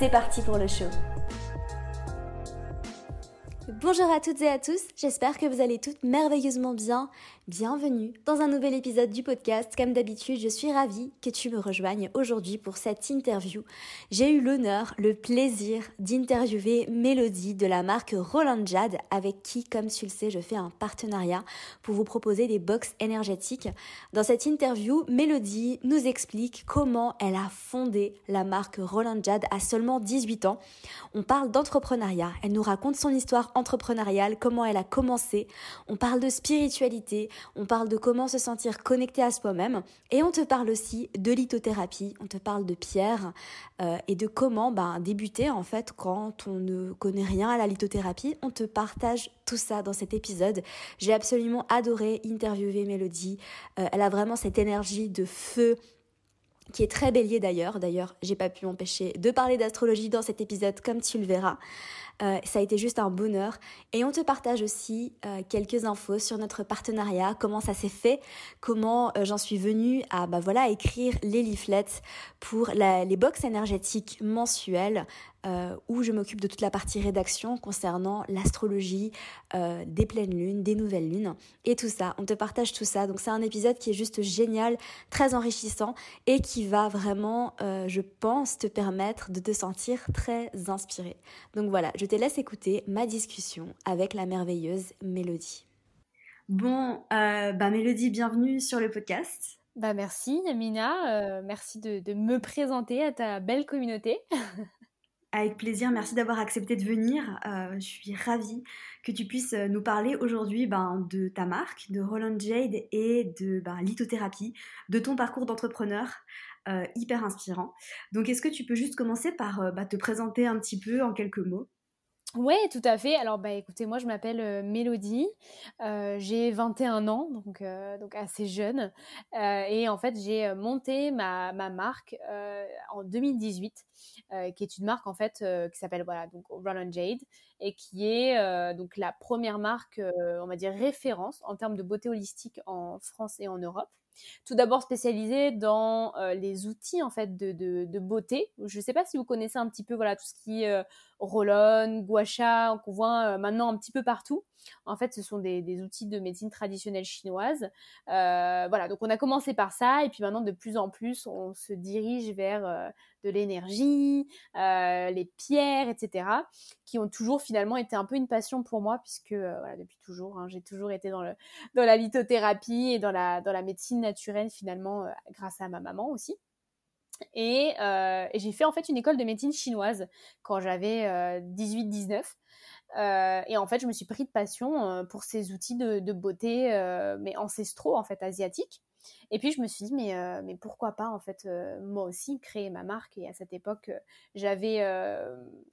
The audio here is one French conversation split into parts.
C'est parti pour le show. Bonjour à toutes et à tous, j'espère que vous allez toutes merveilleusement bien. Bienvenue dans un nouvel épisode du podcast. Comme d'habitude, je suis ravie que tu me rejoignes aujourd'hui pour cette interview. J'ai eu l'honneur, le plaisir d'interviewer Mélodie de la marque Roland Jade avec qui, comme tu le sais, je fais un partenariat pour vous proposer des box énergétiques. Dans cette interview, Mélodie nous explique comment elle a fondé la marque Roland Jade à seulement 18 ans. On parle d'entrepreneuriat, elle nous raconte son histoire entrepreneuriale, comment elle a commencé. On parle de spiritualité, on parle de comment se sentir connecté à soi-même et on te parle aussi de lithothérapie, on te parle de pierre euh, et de comment ben, débuter en fait quand on ne connaît rien à la lithothérapie. On te partage tout ça dans cet épisode. J'ai absolument adoré interviewer Mélodie. Euh, elle a vraiment cette énergie de feu qui est très bélier d'ailleurs. D'ailleurs, j'ai pas pu m'empêcher de parler d'astrologie dans cet épisode comme tu le verras. Euh, ça a été juste un bonheur. Et on te partage aussi euh, quelques infos sur notre partenariat, comment ça s'est fait, comment euh, j'en suis venue à bah voilà écrire les leaflets pour les box énergétiques mensuelles euh, où je m'occupe de toute la partie rédaction concernant l'astrologie, euh, des pleines lunes, des nouvelles lunes et tout ça. On te partage tout ça. Donc c'est un épisode qui est juste génial, très enrichissant et qui va vraiment, euh, je pense, te permettre de te sentir très inspiré. Donc voilà, je te laisse écouter ma discussion avec la merveilleuse Mélodie. Bon, bah Mélodie, bienvenue sur le podcast. Bah merci Amina, merci de, de me présenter à ta belle communauté. Avec plaisir, merci d'avoir accepté de venir. Euh, je suis ravie que tu puisses euh, nous parler aujourd'hui ben, de ta marque, de Roland Jade et de ben, lithothérapie, de ton parcours d'entrepreneur euh, hyper inspirant. Donc est-ce que tu peux juste commencer par bah, te présenter un petit peu en quelques mots? Oui, tout à fait. Alors, bah, écoutez, moi, je m'appelle Mélodie. j'ai 21 ans, donc, donc assez jeune. et en fait, j'ai monté ma, ma marque en 2018, qui est une marque, en fait, qui s'appelle, voilà, donc Roland Jade, et qui est donc la première marque, on va dire, référence en termes de beauté holistique en France et en Europe tout d'abord spécialisé dans les outils en fait de, de, beauté. Je ne sais pas si vous connaissez un petit peu voilà tout ce qui est roll-on, gua sha qu'on voit maintenant un petit peu partout. En fait, ce sont des, outils de médecine traditionnelle chinoise. voilà, donc on a commencé par ça et puis maintenant de plus en plus on se dirige vers de l'énergie, les pierres, etc., qui ont toujours finalement été un peu une passion pour moi puisque voilà, depuis toujours, hein, j'ai toujours été dans, le, dans la lithothérapie et dans la, dans la médecine naturelle finalement grâce à ma maman aussi. Et, j'ai fait en fait une école de médecine chinoise quand j'avais 18-19. Et en fait, je me suis pris de passion pour ces outils de, beauté, mais ancestraux en fait asiatiques. Et puis je me suis dit mais euh, pourquoi pas en fait euh, moi aussi créer ma marque et à cette époque euh, j'avais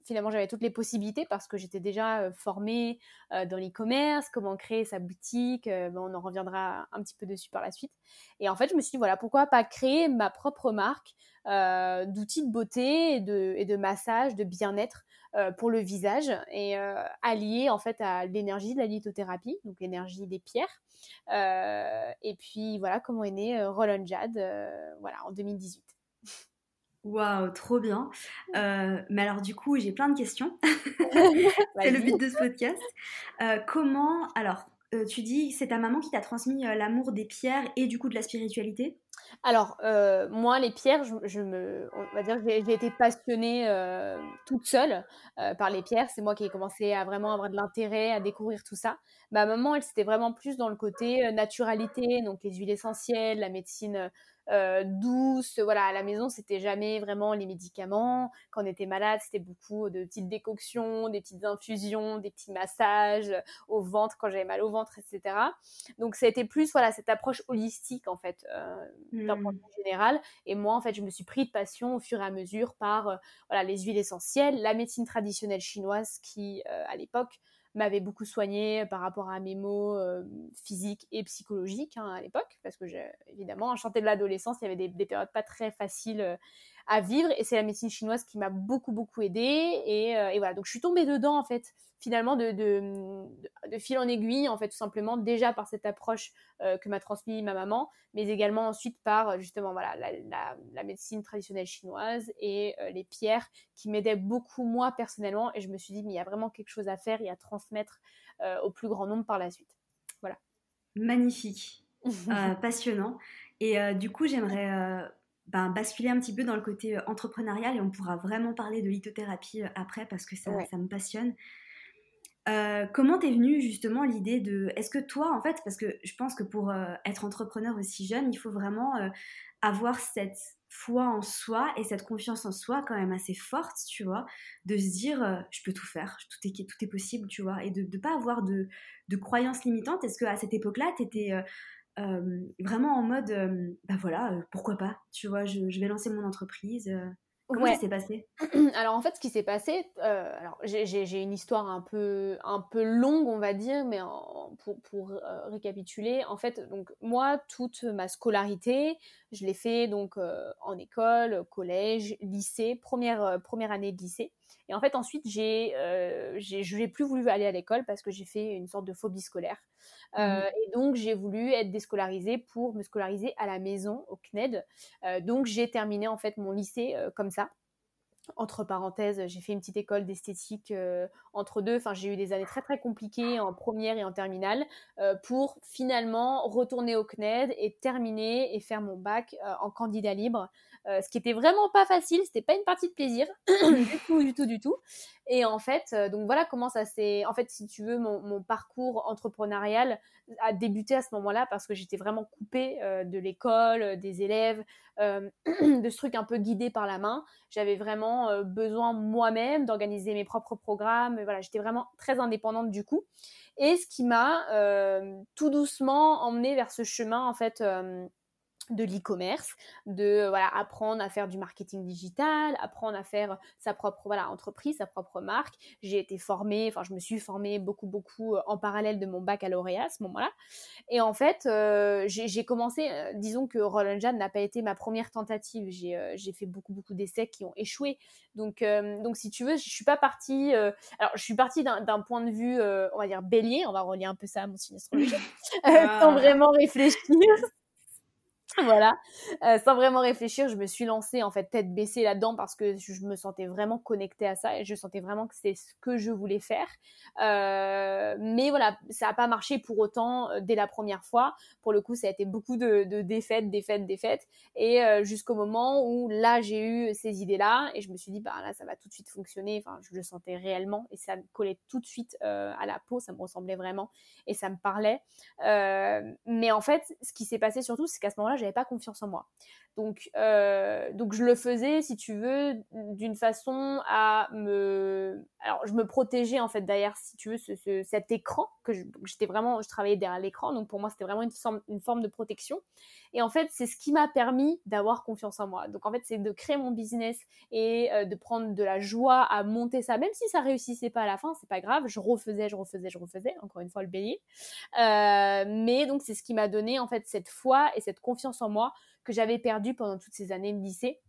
finalement j'avais toutes les possibilités parce que j'étais déjà formée dans l'e-commerce, comment créer sa boutique, ben, on en reviendra un petit peu dessus par la suite. Et en fait je me suis dit voilà pourquoi pas créer ma propre marque d'outils de beauté et de massage, de bien-être euh, pour le visage et euh, allié en fait à l'énergie de la lithothérapie, donc l'énergie des pierres. Euh, et puis voilà comment est né Roland Jade voilà, en 2018. Waouh, trop bien. mais alors du coup, j'ai plein de questions. c'est le but de ce podcast. comment, alors, tu dis, c'est ta maman qui t'a transmis l'amour des pierres et du coup de la spiritualité? Alors, euh, moi, les pierres, je, me, on va dire, j'ai été passionnée euh, toute seule euh, par les pierres. C'est moi qui ai commencé à vraiment avoir de l'intérêt à découvrir tout ça. Ma maman, elle, c'était vraiment plus dans le côté naturalité, donc les huiles essentielles, la médecine douce. Voilà, à la maison, c'était jamais vraiment les médicaments. Quand on était malade, c'était beaucoup de petites décoctions, des petites infusions, des petits massages au ventre quand j'avais mal au ventre, etc. Donc, ça a été plus voilà cette approche holistique en fait d'un point de vue général. Et moi, en fait, je me suis pris de passion au fur et à mesure par voilà les huiles essentielles, la médecine traditionnelle chinoise qui à l'époque m'avait beaucoup soigné par rapport à mes maux euh, physiques et psychologiques hein, à l'époque, parce que évidemment, enchanté de l'adolescence, il y avait des, périodes pas très faciles euh, à vivre, et c'est la médecine chinoise qui m'a beaucoup beaucoup aidée, et, euh, et, voilà, donc je suis tombée dedans en fait finalement de, de, fil en aiguille, en fait, tout simplement, déjà par cette approche euh, que m'a transmis ma maman, mais également ensuite par euh, justement voilà, la, médecine traditionnelle chinoise et euh, les pierres qui m'aidaient beaucoup moi personnellement. Et je me suis dit, mais il y a vraiment quelque chose à faire et à transmettre au plus grand nombre par la suite. Voilà. Magnifique, passionnant. Et du coup, j'aimerais ben, basculer un petit peu dans le côté entrepreneurial et on pourra vraiment parler de lithothérapie après parce que ça, ça me passionne. Euh, comment t'es venue justement l'idée de... Est-ce que toi, en fait, parce que je pense que pour euh, être entrepreneur aussi jeune, il faut vraiment euh, avoir cette foi en soi et cette confiance en soi quand même assez forte, tu vois, de se dire je peux tout faire, tout est, tout est possible, tu vois, et de ne pas avoir de, de croyances limitantes. Est-ce qu'à cette époque-là, tu étais vraiment en mode, bah voilà, pourquoi pas, tu vois, je, je, vais lancer mon entreprise Comment ça s'est passé? Alors en fait, ce qui s'est passé, euh, alors j'ai une histoire un peu un peu longue, on va dire, mais pour, pour euh, récapituler, en fait, donc moi toute ma scolarité, je l'ai fait donc euh, en école, collège, lycée, première première année de lycée. Et en fait, ensuite, j'ai, je n'ai plus voulu aller à l'école parce que j'ai fait une sorte de phobie scolaire. Mmh. et donc, j'ai voulu être déscolarisée pour me scolariser à la maison, au CNED. donc, j'ai terminé en fait mon lycée comme ça entre parenthèses, j'ai fait une petite école d'esthétique entre deux. Enfin, j'ai eu des années très très compliquées en première et en terminale pour finalement retourner au CNED et terminer et faire mon bac en candidat libre euh, ce qui était vraiment pas facile, c'était pas une partie de plaisir, du tout, du tout, du tout. Et en fait, euh, donc voilà comment ça s'est. En fait, si tu veux, mon, parcours entrepreneurial a débuté à ce moment-là parce que j'étais vraiment coupée euh, de l'école, des élèves, de ce truc un peu guidé par la main. J'avais vraiment besoin moi-même d'organiser mes propres programmes. Voilà, j'étais vraiment très indépendante du coup. Et ce qui m'a tout doucement emmenée vers ce chemin, en fait de l'e-commerce, de voilà, apprendre à faire du marketing digital, apprendre à faire sa propre voilà, entreprise, sa propre marque. J'ai été formée, enfin je me suis formée beaucoup beaucoup euh, en parallèle de mon baccalauréat à ce moment-là. Et en fait, euh, j'ai commencé, euh, disons que Roland Jan n'a pas été ma première tentative. J'ai fait beaucoup beaucoup d'essais qui ont échoué. Donc donc si tu veux, je suis pas partie. alors je suis partie d'un point de vue, on va dire bélier. On va relier un peu ça à mon signe astrologique, sans vraiment réfléchir. voilà, euh, sans vraiment réfléchir, je me suis lancée en fait tête baissée là-dedans parce que je me sentais vraiment connectée à ça et je sentais vraiment que c'est ce que je voulais faire. Euh, mais voilà, ça n'a pas marché pour autant euh, dès la première fois. Pour le coup, ça a été beaucoup de, de défaites, défaites, défaites, et jusqu'au moment où là j'ai eu ces idées-là et je me suis dit bah là ça va tout de suite fonctionner. Enfin, je le sentais réellement et ça me collait tout de suite à la peau, ça me ressemblait vraiment et ça me parlait. mais en fait, ce qui s'est passé surtout, c'est qu'à ce moment-là j'avais pas confiance en moi. Donc, euh, donc je le faisais, si tu veux, d'une façon à me, alors je me protégeais en fait derrière, si tu veux, ce, cet écran que j'étais vraiment, je travaillais derrière l'écran, donc pour moi c'était vraiment une forme, de protection. Et en fait, c'est ce qui m'a permis d'avoir confiance en moi. Donc en fait, c'est de créer mon business et euh, de prendre de la joie à monter ça, même si ça réussissait pas à la fin, c'est pas grave, je refaisais, je refaisais, je refaisais. Encore une fois le bélier. Euh, mais donc c'est ce qui m'a donné en fait cette foi et cette confiance en moi que j'avais perdu pendant toutes ces années de lycée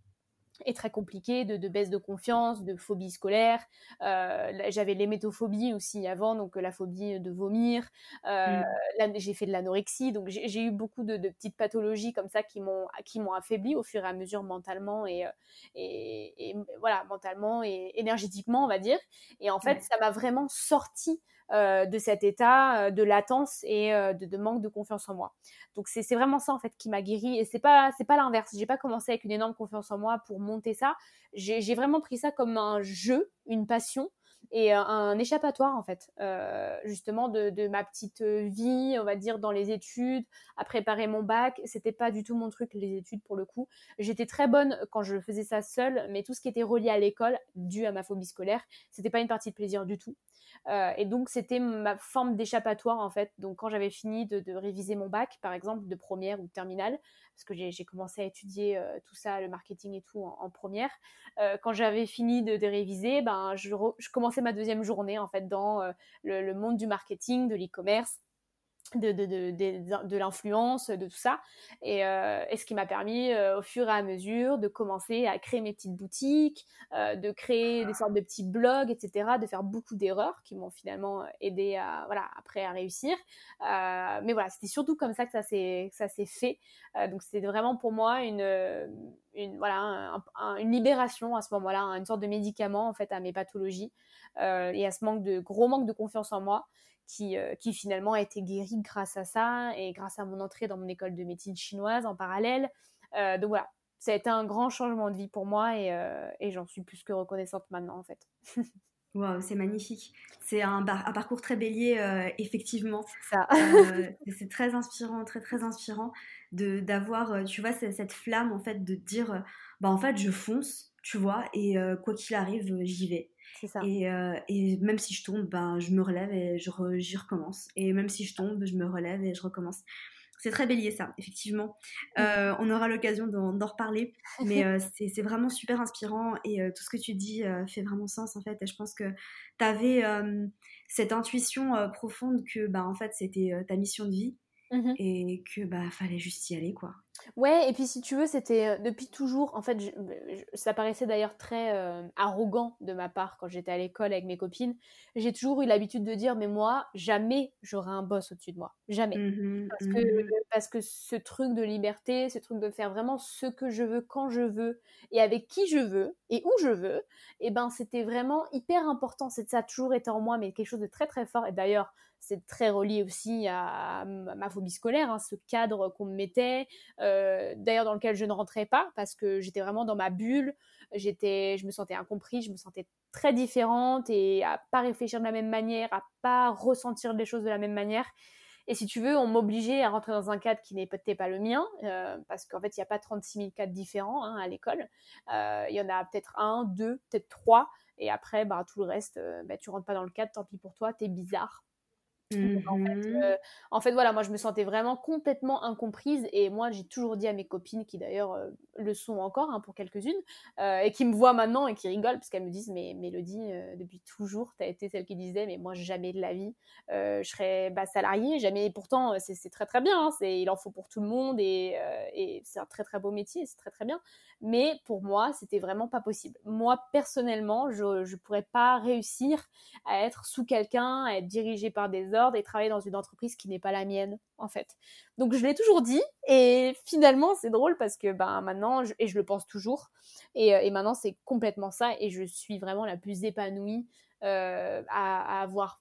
et très compliqué, de, baisse de confiance, de phobie scolaire. Euh, j'avais l'hémétophobie aussi avant, donc la phobie de vomir. Euh, mm. J'ai fait de l'anorexie, donc j'ai eu beaucoup de, petites pathologies comme ça qui m'ont qui m'ont affaibli au fur et à mesure mentalement et, euh, et, voilà mentalement et énergétiquement on va dire. Et en fait, ça m'a vraiment sorti euh, de cet état euh, de latence et euh, de, manque de confiance en moi. Donc c'est vraiment ça en fait qui m'a guéri et c'est pas c'est pas l'inverse. J'ai pas commencé avec une énorme confiance en moi pour monter ça. J'ai vraiment pris ça comme un jeu, une passion et un, échappatoire en fait, justement de, ma petite vie, on va dire dans les études, à préparer mon bac. C'était pas du tout mon truc les études pour le coup. J'étais très bonne quand je faisais ça seule, mais tout ce qui était relié à l'école, dû à ma phobie scolaire, c'était pas une partie de plaisir du tout. Euh, et donc, c'était ma forme d'échappatoire, en fait. Donc, quand j'avais fini de, réviser mon bac, par exemple, de première ou de terminale, parce que j'ai commencé à étudier euh, tout ça, le marketing et tout, en, première, euh, quand j'avais fini de, réviser, ben, je, commençais ma deuxième journée, en fait, dans le, monde du marketing, de l'e-commerce de, de, de, de l'influence, de tout ça. Et, euh, et ce qui m'a permis, euh, au fur et à mesure, de commencer à créer mes petites boutiques, euh, de créer des sortes de petits blogs, etc., de faire beaucoup d'erreurs qui m'ont finalement aidé à, voilà, après à réussir. mais voilà, c'était surtout comme ça que ça s'est, fait. donc c'était vraiment pour moi une, une, voilà, une libération à ce moment-là, une sorte de médicament en fait à mes pathologies et à ce manque de, gros manque de confiance en moi. Euh, qui, finalement a été guéri grâce à ça et grâce à mon entrée dans mon école de médecine chinoise en parallèle. Euh, donc voilà, ça a été un grand changement de vie pour moi et, euh, j'en suis plus que reconnaissante maintenant en fait. Waouh, c'est magnifique. C'est un, un, parcours très bélier, effectivement. c'est très inspirant, très très inspirant de d'avoir, tu vois, cette, flamme en fait de dire, bah en fait, je fonce, tu vois, et quoi qu'il arrive, j'y vais. Et, euh, et, même si je tombe, ben, je me relève et j'y recommence. Et même si je tombe, je me relève et je recommence. C'est très bélier ça, effectivement. Euh, on aura l'occasion d'en reparler, mais euh, c'est vraiment super inspirant et tout ce que tu dis fait vraiment sens en fait. Et je pense que tu avais cette intuition profonde que bah, en fait c'était ta mission de vie mmh et que bah fallait juste y aller quoi. Ouais, et puis si tu veux, c'était euh, depuis toujours, en fait, ça paraissait d'ailleurs très euh, arrogant de ma part quand j'étais à l'école avec mes copines. J'ai toujours eu l'habitude de dire, mais moi, jamais j'aurai un boss au-dessus de moi. Jamais. Mmh parce, que, mmh parce que ce truc de liberté, ce truc de faire vraiment ce que je veux, quand je veux, et avec qui je veux, et où je veux, et eh ben c'était vraiment hyper important. Ça a toujours été en moi, mais quelque chose de très très fort. Et d'ailleurs, c'est très relié aussi à ma phobie scolaire, hein, ce cadre qu'on me mettait, euh, d'ailleurs dans lequel je ne rentrais pas parce que j'étais vraiment dans ma bulle, j'étais, je me sentais incomprise, je me sentais très différente et à pas réfléchir de la même manière, à pas ressentir les choses de la même manière. Et si tu veux, on m'obligeait à rentrer dans un cadre qui n'était pas le mien, euh, parce qu'en fait, il n'y a pas 36 000 cadres différents hein, à l'école. Euh, il y en a peut-être un, deux, peut-être trois. Et après, bah, tout le reste, bah, tu rentres pas dans le cadre, tant pis pour toi, t'es bizarre. Mmh euh, en, fait, voilà, moi je me sentais vraiment complètement incomprise et moi j'ai toujours dit à mes copines qui d'ailleurs euh, le sont encore hein, pour quelques-unes euh, et qui me voient maintenant et qui rigolent parce qu'elles me disent mais Mélodie depuis toujours tu as été celle qui disait mais moi jamais de la vie je serais bah, salariée jamais. Et pourtant c'est très très bien hein, c'est il en faut pour tout le monde et, et c'est un très très beau métier c'est très très bien mais pour moi c'était vraiment pas possible moi personnellement je ne pourrais pas réussir à être sous quelqu'un à être dirigée par des hommes et travailler dans une entreprise qui n'est pas la mienne, en fait. Donc je l'ai toujours dit et finalement c'est drôle parce que ben maintenant et je le pense toujours et, euh, et maintenant c'est complètement ça et je suis vraiment la plus épanouie euh, à, avoir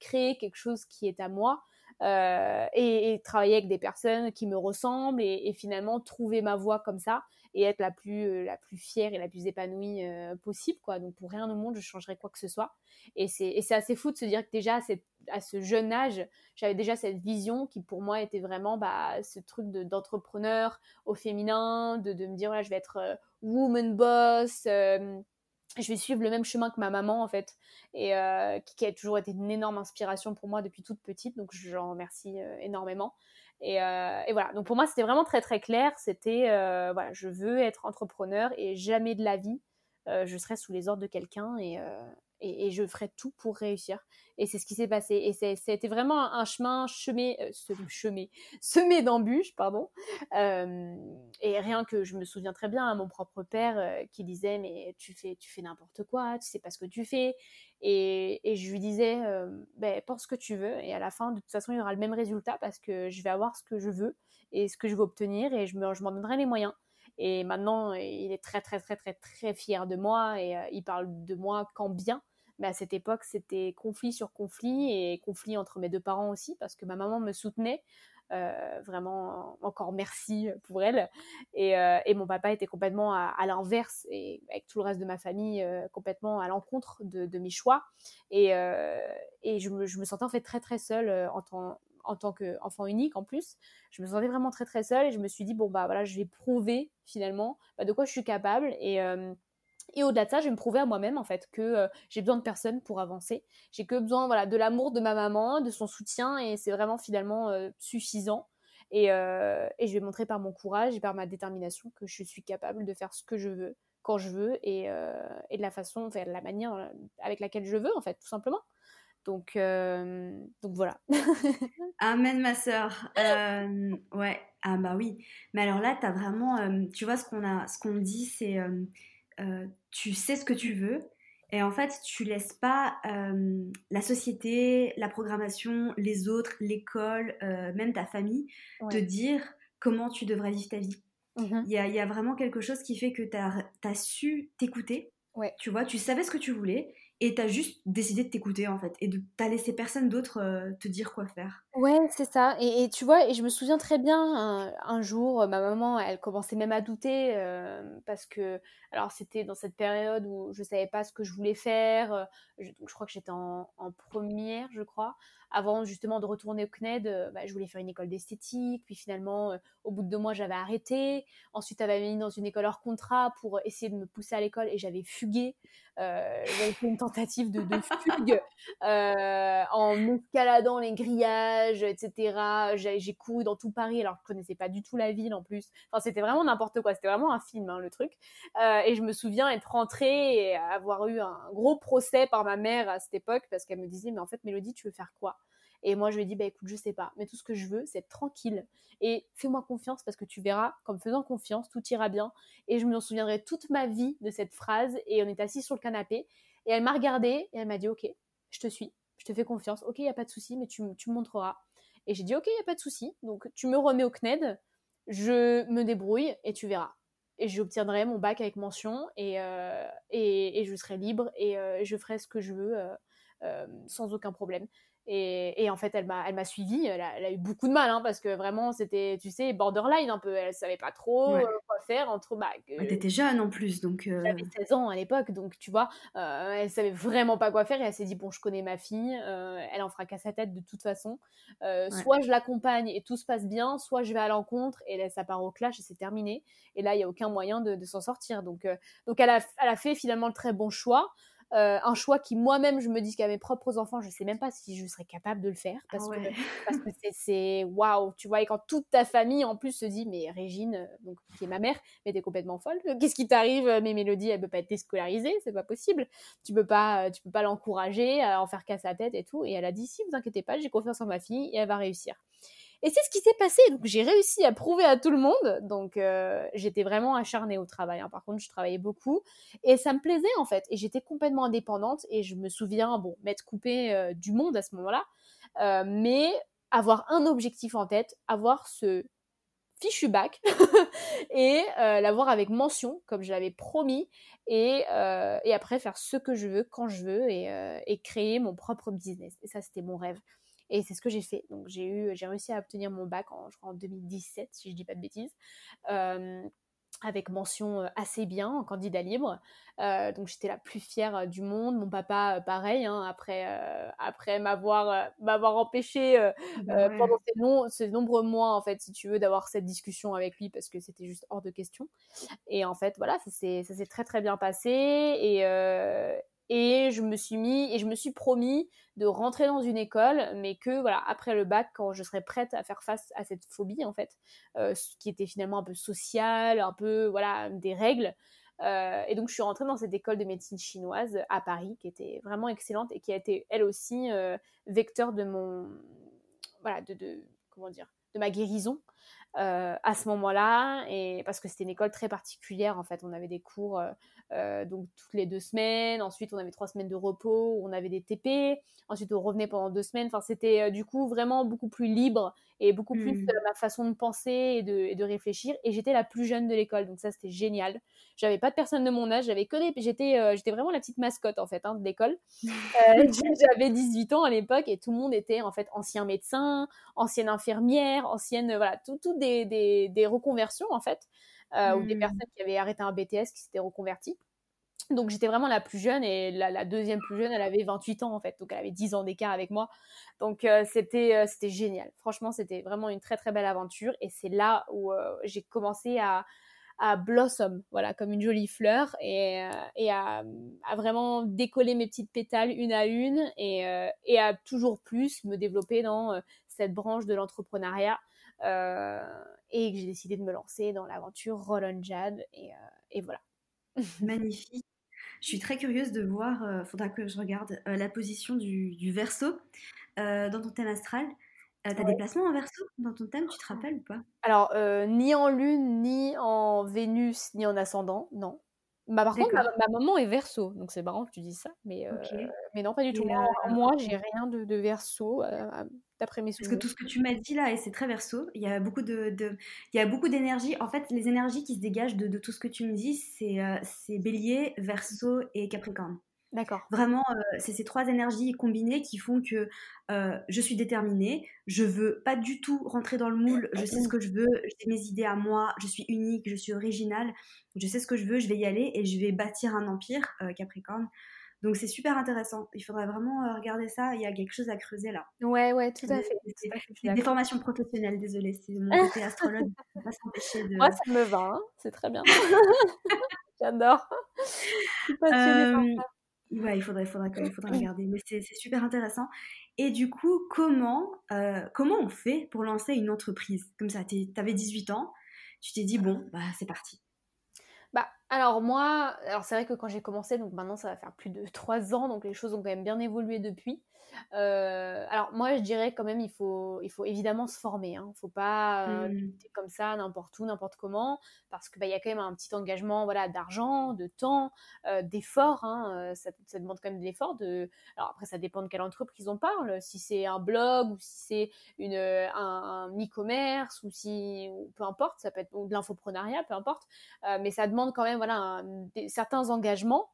créé quelque chose qui est à moi. Euh, et, travailler avec des personnes qui me ressemblent et, finalement trouver ma voie comme ça et être la plus la plus fière et la plus épanouie possible quoi. Donc pour rien au monde je changerais quoi que ce soit. Et c'est assez fou de se dire que déjà à ce jeune âge, j'avais déjà cette vision qui pour moi était vraiment bah, ce truc d'entrepreneur au féminin, de, de, me dire je vais être euh, woman boss, euh, je vais suivre le même chemin que ma maman en fait, et euh, qui, a toujours été une énorme inspiration pour moi depuis toute petite, donc j'en remercie énormément. Et, et, voilà, donc pour moi c'était vraiment très très clair, c'était voilà, je veux être entrepreneur et jamais de la vie je serai sous les ordres de quelqu'un et, et, je ferai tout pour réussir. Et c'est ce qui s'est passé. Et c'était vraiment un, chemin semé, euh, semé d'embûches, pardon. Euh, et rien que je me souviens très bien à mon propre père euh, qui disait mais tu fais, tu fais n'importe quoi, tu sais pas ce que tu fais. Et, je lui disais ben, pense ce que tu veux. Et à la fin, de toute façon, il y aura le même résultat parce que je vais avoir ce que je veux et ce que je veux obtenir et je m'en donnerai les moyens. Et maintenant, il est très, très, très, très, très fier de moi et il parle de moi qu'en bien. Mais à cette époque, c'était conflit sur conflit et conflit entre mes deux parents aussi, parce que ma maman me soutenait vraiment, encore merci pour elle. Et, et mon papa était complètement à, l'inverse, et avec tout le reste de ma famille, complètement à l'encontre de, de, mes choix. Et, et je, me, je, me, sentais en fait très très seule en tant, en tant qu'enfant unique en plus. Je me sentais vraiment très très seule et je me suis dit, bon, bah voilà, je vais prouver finalement bah, de quoi je suis capable. Et, euh, et au-delà de ça, je vais me prouver à moi-même en fait que euh, j'ai besoin de personne pour avancer. J'ai que besoin voilà, de l'amour de ma maman, de son soutien et c'est vraiment finalement euh, suffisant. Et, et, je vais montrer par mon courage et par ma détermination que je suis capable de faire ce que je veux quand je veux et, et de la façon, enfin, de la manière avec laquelle je veux en fait, tout simplement. Donc, euh, donc voilà. Amen, ma sœur. Euh, ouais, ah bah oui. Mais alors là, tu as vraiment, euh, tu vois, ce qu'on a, ce qu'on dit, c'est, tu sais ce que tu veux, et en fait, tu laisses pas la société, la programmation, les autres, l'école, même ta famille, te dire comment tu devrais vivre ta vie. Mmh il y, a, y, a, vraiment quelque chose qui fait que tu as, as, su t'écouter. Ouais. Tu vois, tu savais ce que tu voulais et t'as juste décidé de t'écouter en fait et de t'as laissé personne d'autre euh, te dire quoi faire. Ouais, c'est ça. Et, tu vois, et je me souviens très bien un, jour, ma maman, elle commençait même à douter euh, parce que, alors c'était dans cette période où je savais pas ce que je voulais faire. Euh, je, crois que j'étais en, première, je crois avant justement de retourner au CNED, euh, bah, je voulais faire une école d'esthétique. Puis finalement, euh, au bout de deux mois, j'avais arrêté. Ensuite, elle m'avait mis dans une école hors contrat pour essayer de me pousser à l'école et j'avais fugué. Euh, j'avais tentative de, de fugue en escaladant les grillages, etc. J'ai couru dans tout Paris alors que je connaissais pas du tout la ville en plus. Enfin, c'était vraiment n'importe quoi. C'était vraiment un film, hein, le truc. et je me souviens être rentrée et avoir eu un gros procès par ma mère à cette époque parce qu'elle me disait, mais en fait, Mélodie, tu veux faire quoi? Et moi, je lui ai dit, bah écoute, je sais pas, mais tout ce que je veux, c'est être tranquille. Et fais-moi confiance parce que tu verras, comme faisant confiance, tout ira bien. Et je me souviendrai toute ma vie de cette phrase. Et on est assis sur le canapé. Et elle m'a regardé et elle m'a dit, ok, je te suis, je te fais confiance. Ok, il n'y a pas de souci, mais tu, tu me montreras. Et j'ai dit, ok, il n'y a pas de souci. Donc, tu me remets au CNED, je me débrouille et tu verras. Et j'obtiendrai mon bac avec mention et, euh, et, je serai libre et euh, je ferai ce que je veux euh, sans aucun problème. Et, en fait, elle m'a, elle m'a suivie. Elle a, eu beaucoup de mal, hein, parce que vraiment, c'était, tu sais, borderline un peu. Elle savait pas trop euh, quoi faire entre. Bah, T'étais jeune en plus, donc. Euh... J'avais 16 ans à l'époque, donc tu vois, euh, elle savait vraiment pas quoi faire. Et elle s'est dit bon, je connais ma fille, euh, elle en fera qu'à sa tête de toute façon. Soit je l'accompagne et tout se passe bien, soit je vais à l'encontre et là, ça part au clash et c'est terminé. Et là, il y a aucun moyen de, de s'en sortir. Donc, donc elle a, elle a fait finalement le très bon choix. Euh, un choix qui moi-même je me dis qu'à mes propres enfants je sais même pas si je serais capable de le faire parce ah que parce que c'est waouh tu vois et quand toute ta famille en plus se dit mais Régine euh, donc qui est ma mère mais t'es complètement folle qu'est-ce qui t'arrive mes mélodies elle peut pas être déscolarisée c'est pas possible. Tu peux pas tu peux pas l'encourager à en faire qu'à sa tête et tout. Et elle a dit si vous inquiétez pas j'ai confiance en ma fille et elle va réussir et c'est ce qui s'est passé. Donc j'ai réussi à prouver à tout le monde. Donc euh, j'étais vraiment acharnée au travail. Hein. Par contre, je travaillais beaucoup et ça me plaisait en fait. Et j'étais complètement indépendante. Et je me souviens, bon, m'être coupée euh, du monde à ce moment-là, euh, mais avoir un objectif en tête, avoir ce fichu bac et l'avoir avec mention comme je l'avais promis et, et, après faire ce que je veux quand je veux et, et créer mon propre business. Et ça, c'était mon rêve. Et c'est ce que j'ai fait. Donc j'ai eu, j'ai réussi à obtenir mon bac en, je crois, en 2017, si je dis pas de bêtises. Euh, avec mention euh, assez bien en candidat libre. Euh, donc j'étais la plus fière du monde. Mon papa, pareil, hein, après, après m'avoir, m'avoir empêché pendant ces, long, ces, nombreux mois, en fait, si tu veux, d'avoir cette discussion avec lui parce que c'était juste hors de question. Et en fait, voilà, ça s'est, ça s'est très très bien passé. Et, et je me suis mis et je me suis promis de rentrer dans une école, mais que voilà après le bac, quand je serais prête à faire face à cette phobie en fait, euh, qui était finalement un peu sociale, un peu voilà des règles. Euh, et donc je suis rentrée dans cette école de médecine chinoise à Paris, qui était vraiment excellente et qui a été elle aussi euh, vecteur de mon voilà de, de comment dire de ma guérison. À ce moment-là et parce que c'était une école très particulière en fait on avait des cours euh, donc toutes les deux semaines. Ensuite, on avait trois semaines de repos, on avait des TP. Ensuite, on revenait pendant deux semaines. Enfin, c'était euh, du coup vraiment beaucoup plus libre et beaucoup plus mmh. ma façon de penser et de, de réfléchir. Et j'étais la plus jeune de l'école, donc ça c'était génial. J'avais pas de personne de mon âge, j'avais que des, j'étais, euh, j'étais vraiment la petite mascotte en fait hein, de l'école. j'avais 18 ans à l'époque et tout le monde était en fait ancien médecin, ancienne infirmière, anciennes, voilà, tout, tout des, des, des, reconversions en fait, ou des mmh. personnes qui avaient arrêté un BTS qui s'étaient reconverties. Donc j'étais vraiment la plus jeune et la, deuxième plus jeune, elle avait 28 ans en fait, donc elle avait 10 ans d'écart avec moi. Donc euh, c'était euh, c'était génial. Franchement, c'était vraiment une très très belle aventure et c'est là où euh, j'ai commencé à, à blossom, voilà, comme une jolie fleur et, et à, à, vraiment décoller mes petites pétales une à une et, et à toujours plus me développer dans cette branche de l'entrepreneuriat et que j'ai décidé de me lancer dans l'aventure Roll on Jad et, et voilà. Magnifique. Je suis très curieuse de voir, il euh, faudra que je regarde euh, la position du, du verso euh, dans ton thème astral. tu as des placements en verso dans ton thème, tu te rappelles ou pas? Alors, ni en lune, ni en Vénus, ni en ascendant, non. Bah, par contre, ma, maman est verso, donc c'est marrant que tu dises ça, mais, mais non, pas du tout. Moi, moi j'ai rien de, de verso d'après mes souvenirs. Parce que tout ce que tu m'as dit là, et c'est très verso, il y a beaucoup de, de il y a beaucoup d'énergie. En fait, les énergies qui se dégagent de, de tout ce que tu me dis, c'est euh, Bélier, Verseau et Capricorne. D'accord. Vraiment, euh, c'est ces trois énergies combinées qui font que euh, je suis déterminée, je veux pas du tout rentrer dans le moule, je sais ce que je veux, j'ai mes idées à moi, je suis unique, je suis originale, je sais ce que je veux, je vais y aller et je vais bâtir un empire, Capricorne. Donc c'est super intéressant. Il faudrait vraiment euh, regarder ça. Il y a quelque chose à creuser là. Ouais, ouais, tout à fait. C'est des formations professionnelles, désolée. C'est mon côté astrologue. pas s'empêcher de. Moi, ça me va. Hein. C'est très bien. J'adore. Euh, ouais, il faudrait, faudrait, il faudrait regarder. Mais c'est super intéressant. Et du coup, comment, euh, comment on fait pour lancer une entreprise Comme ça, tu avais 18 ans, tu t'es dit, bon, bah, c'est parti. Bah, alors moi, alors c'est vrai que quand j'ai commencé, donc maintenant ça va faire plus de trois ans, donc les choses ont quand même bien évolué depuis. Euh, alors moi, je dirais quand même, il faut, il faut évidemment se former. Il hein. ne faut pas euh, mmh. comme ça n'importe où, n'importe comment, parce qu'il bah, y a quand même un petit engagement voilà, d'argent, de temps, euh, d'effort. Hein. Ça, ça, demande quand même de l'effort. De... Alors après, ça dépend de quelle entreprise on parle. Si c'est un blog ou si c'est une, un, e-commerce ou si, peu importe, ça peut être de l'infoprenariat, peu importe. mais ça demande quand même voilà, certains engagements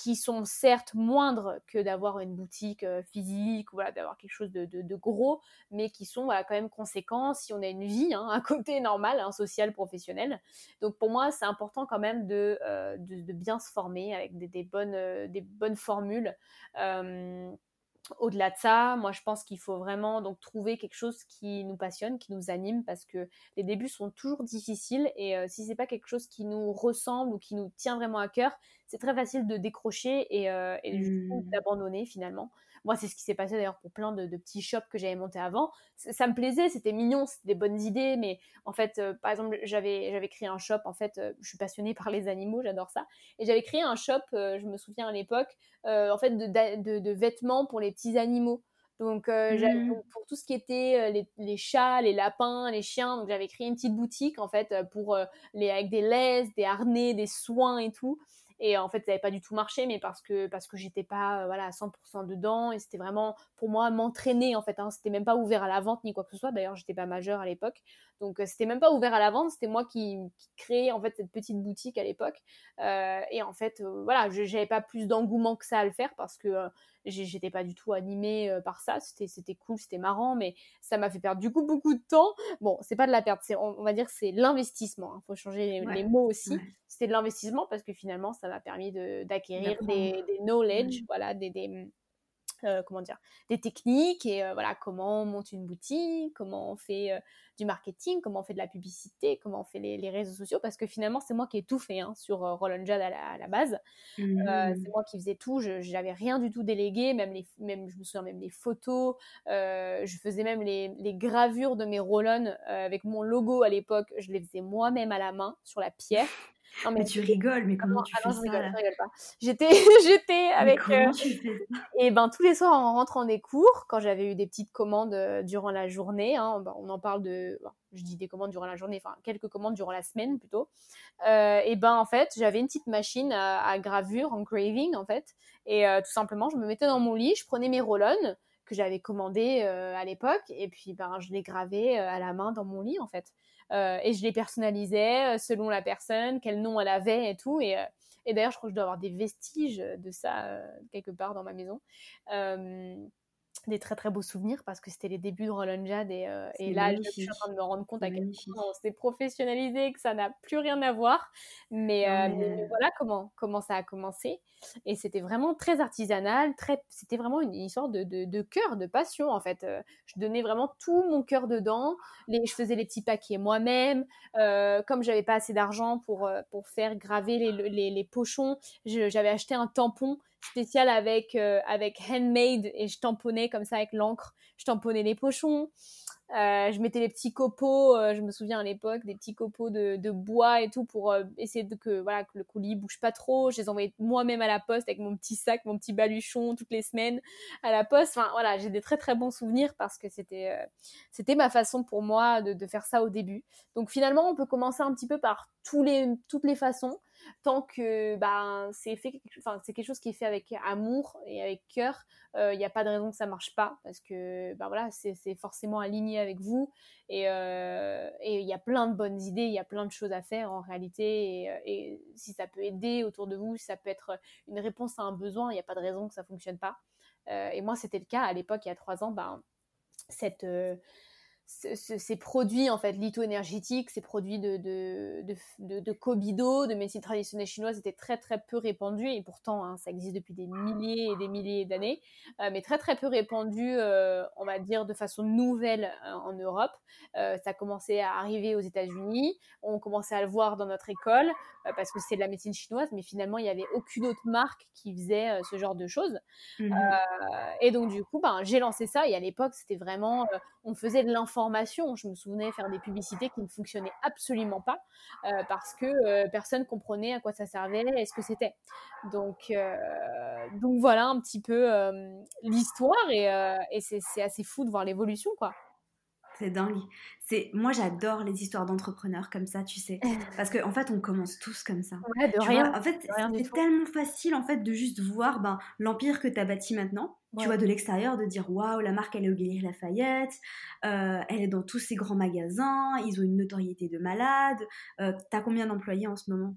qui sont certes moindres que d'avoir une boutique euh, physique, voilà, d'avoir quelque chose de, gros, mais qui sont quand même conséquents si on a une vie, hein, un côté normal, un social, professionnel. Donc pour moi, c'est important quand même de, euh, de, bien se former avec des, bonnes, euh, des bonnes formules au-delà de ça, moi je pense qu'il faut vraiment donc trouver quelque chose qui nous passionne, qui nous anime, parce que les débuts sont toujours difficiles et euh, si c'est pas quelque chose qui nous ressemble ou qui nous tient vraiment à cœur, c'est très facile de décrocher et, euh, mmh. d'abandonner finalement. Moi, c'est ce qui s'est passé d'ailleurs pour plein de, petits shops que j'avais montés avant. Ça me plaisait, c'était mignon, c'était des bonnes idées, mais en fait, euh, par exemple, j'avais j'avais créé un shop. En fait, euh, je suis passionnée par les animaux, j'adore ça, et j'avais créé un shop. Euh, je me souviens à l'époque, en fait, de, de, vêtements pour les petits animaux. Donc, mmh. pour tout ce qui était les, les, chats, les lapins, les chiens, donc j'avais créé une petite boutique en fait pour les avec des laisses, des harnais, des soins et tout. Et en fait, ça n'avait pas du tout marché, mais parce que parce que j'étais pas euh, voilà à 100% dedans et c'était vraiment pour moi m'entraîner en fait. Hein. C'était même pas ouvert à la vente ni quoi que ce soit. D'ailleurs, j'étais pas majeure à l'époque, donc euh, c'était même pas ouvert à la vente. C'était moi qui, qui, créais en fait cette petite boutique à l'époque. Euh, et en fait, voilà, je n'avais pas plus d'engouement que ça à le faire parce que j'étais pas du tout animée par ça. C'était c'était cool, c'était marrant, mais ça m'a fait perdre du coup beaucoup de temps. Bon, c'est pas de la perte, c'est on, va dire c'est l'investissement. Il hein. faut changer les, mots aussi. C'était de l'investissement parce que finalement, ça m'a permis d'acquérir des, des, knowledge, voilà, des, des euh, comment dire, des techniques et euh, voilà comment on monte une boutique, comment on fait euh, du marketing, comment on fait de la publicité, comment on fait les, réseaux sociaux, parce que finalement c'est moi qui ai tout fait hein, sur Roll Jad à la, base. Mmh. c'est moi qui faisais tout, je n'avais rien du tout délégué, même les, même je me souviens même les photos, je faisais même les, les, gravures de mes roll avec mon logo à l'époque, je les faisais moi-même à la main sur la pierre. Non, mais, tu rigoles, mais comment tu fais ça J'étais, j'étais avec. Euh, et ben tous les soirs en rentrant des cours, quand j'avais eu des petites commandes euh, durant la journée, hein, ben, on en parle de, je dis des commandes durant la journée, enfin quelques commandes durant la semaine plutôt. Euh, et ben en fait, j'avais une petite machine à, gravure, engraving en fait, et tout simplement, je me mettais dans mon lit, je prenais mes roll que j'avais commandés à l'époque, et puis ben je les gravais à la main dans mon lit en fait. Euh, et je les personnalisais euh, selon la personne, quel nom elle avait et tout. Et, euh, d'ailleurs, je crois que je dois avoir des vestiges de ça quelque part dans ma maison. Des très très beaux souvenirs parce que c'était les débuts de Roland Jade et, euh, et là je suis en train de me rendre compte à quel point on s'est professionnalisé que ça n'a plus rien à voir. Mais, euh, voilà comment comment ça a commencé. Et c'était vraiment très artisanal très c'était vraiment une histoire de, de, de, cœur de passion en fait. Euh, je donnais vraiment tout mon cœur dedans. Les, je faisais les petits paquets moi-même. Comme j'avais pas assez d'argent pour pour faire graver les, les, les pochons j'avais acheté un tampon spécial avec, euh, avec handmade et je tamponnais comme ça avec l'encre. Je tamponnais les pochons. Euh, je mettais les petits copeaux, euh, je me souviens à l'époque, des petits copeaux de, de, bois et tout pour essayer de que, voilà, que le colis bouge pas trop. Je les envoyais moi-même à la poste avec mon petit sac, mon petit baluchon toutes les semaines à la poste. Enfin voilà, j'ai des très très bons souvenirs parce que c'était c'était ma façon pour moi de, de, faire ça au début. Donc finalement, on peut commencer un petit peu par tous les, toutes les façons tant que ben, c'est fait enfin c'est quelque chose qui est fait avec amour et avec cœur il euh, n'y a pas de raison que ça marche pas parce que ben voilà c'est forcément aligné avec vous et il euh, y a plein de bonnes idées il y a plein de choses à faire en réalité et, euh, et, si ça peut aider autour de vous si ça peut être une réponse à un besoin il n'y a pas de raison que ça fonctionne pas. Et moi c'était le cas à l'époque il y a trois ans ben cette ces produits en fait litho-énergétiques, ces produits de, de, de, de, Kobido, de médecine traditionnelle chinoise étaient très très peu répandus et pourtant hein, ça existe depuis des milliers et des milliers d'années, euh, mais très très peu répandus, euh, on va dire de façon nouvelle euh, en Europe. ça commençait à arriver aux États-Unis, on commençait à le voir dans notre école parce que c'est de la médecine chinoise, mais finalement il n'y avait aucune autre marque qui faisait ce genre de choses. Mmh et donc du coup, ben, j'ai lancé ça et à l'époque c'était vraiment, on faisait de l'information je me souvenais faire des publicités qui ne fonctionnaient absolument pas euh, parce que euh, personne comprenait à quoi ça servait et ce que c'était. Donc, euh, voilà un petit peu l'histoire et, et c'est assez fou de voir l'évolution, quoi. C'est dingue. C'est moi j'adore les histoires d'entrepreneurs comme ça, tu sais, parce qu'en en fait on commence tous comme ça. de rien. en fait, c'est tellement facile en fait de juste voir ben l'empire que tu as bâti maintenant. Tu vois de l'extérieur de dire waouh la marque elle est au Galeries Lafayette, euh, elle est dans tous ces grands magasins, ils ont une notoriété de malade. Euh, T'as combien d'employés en ce moment?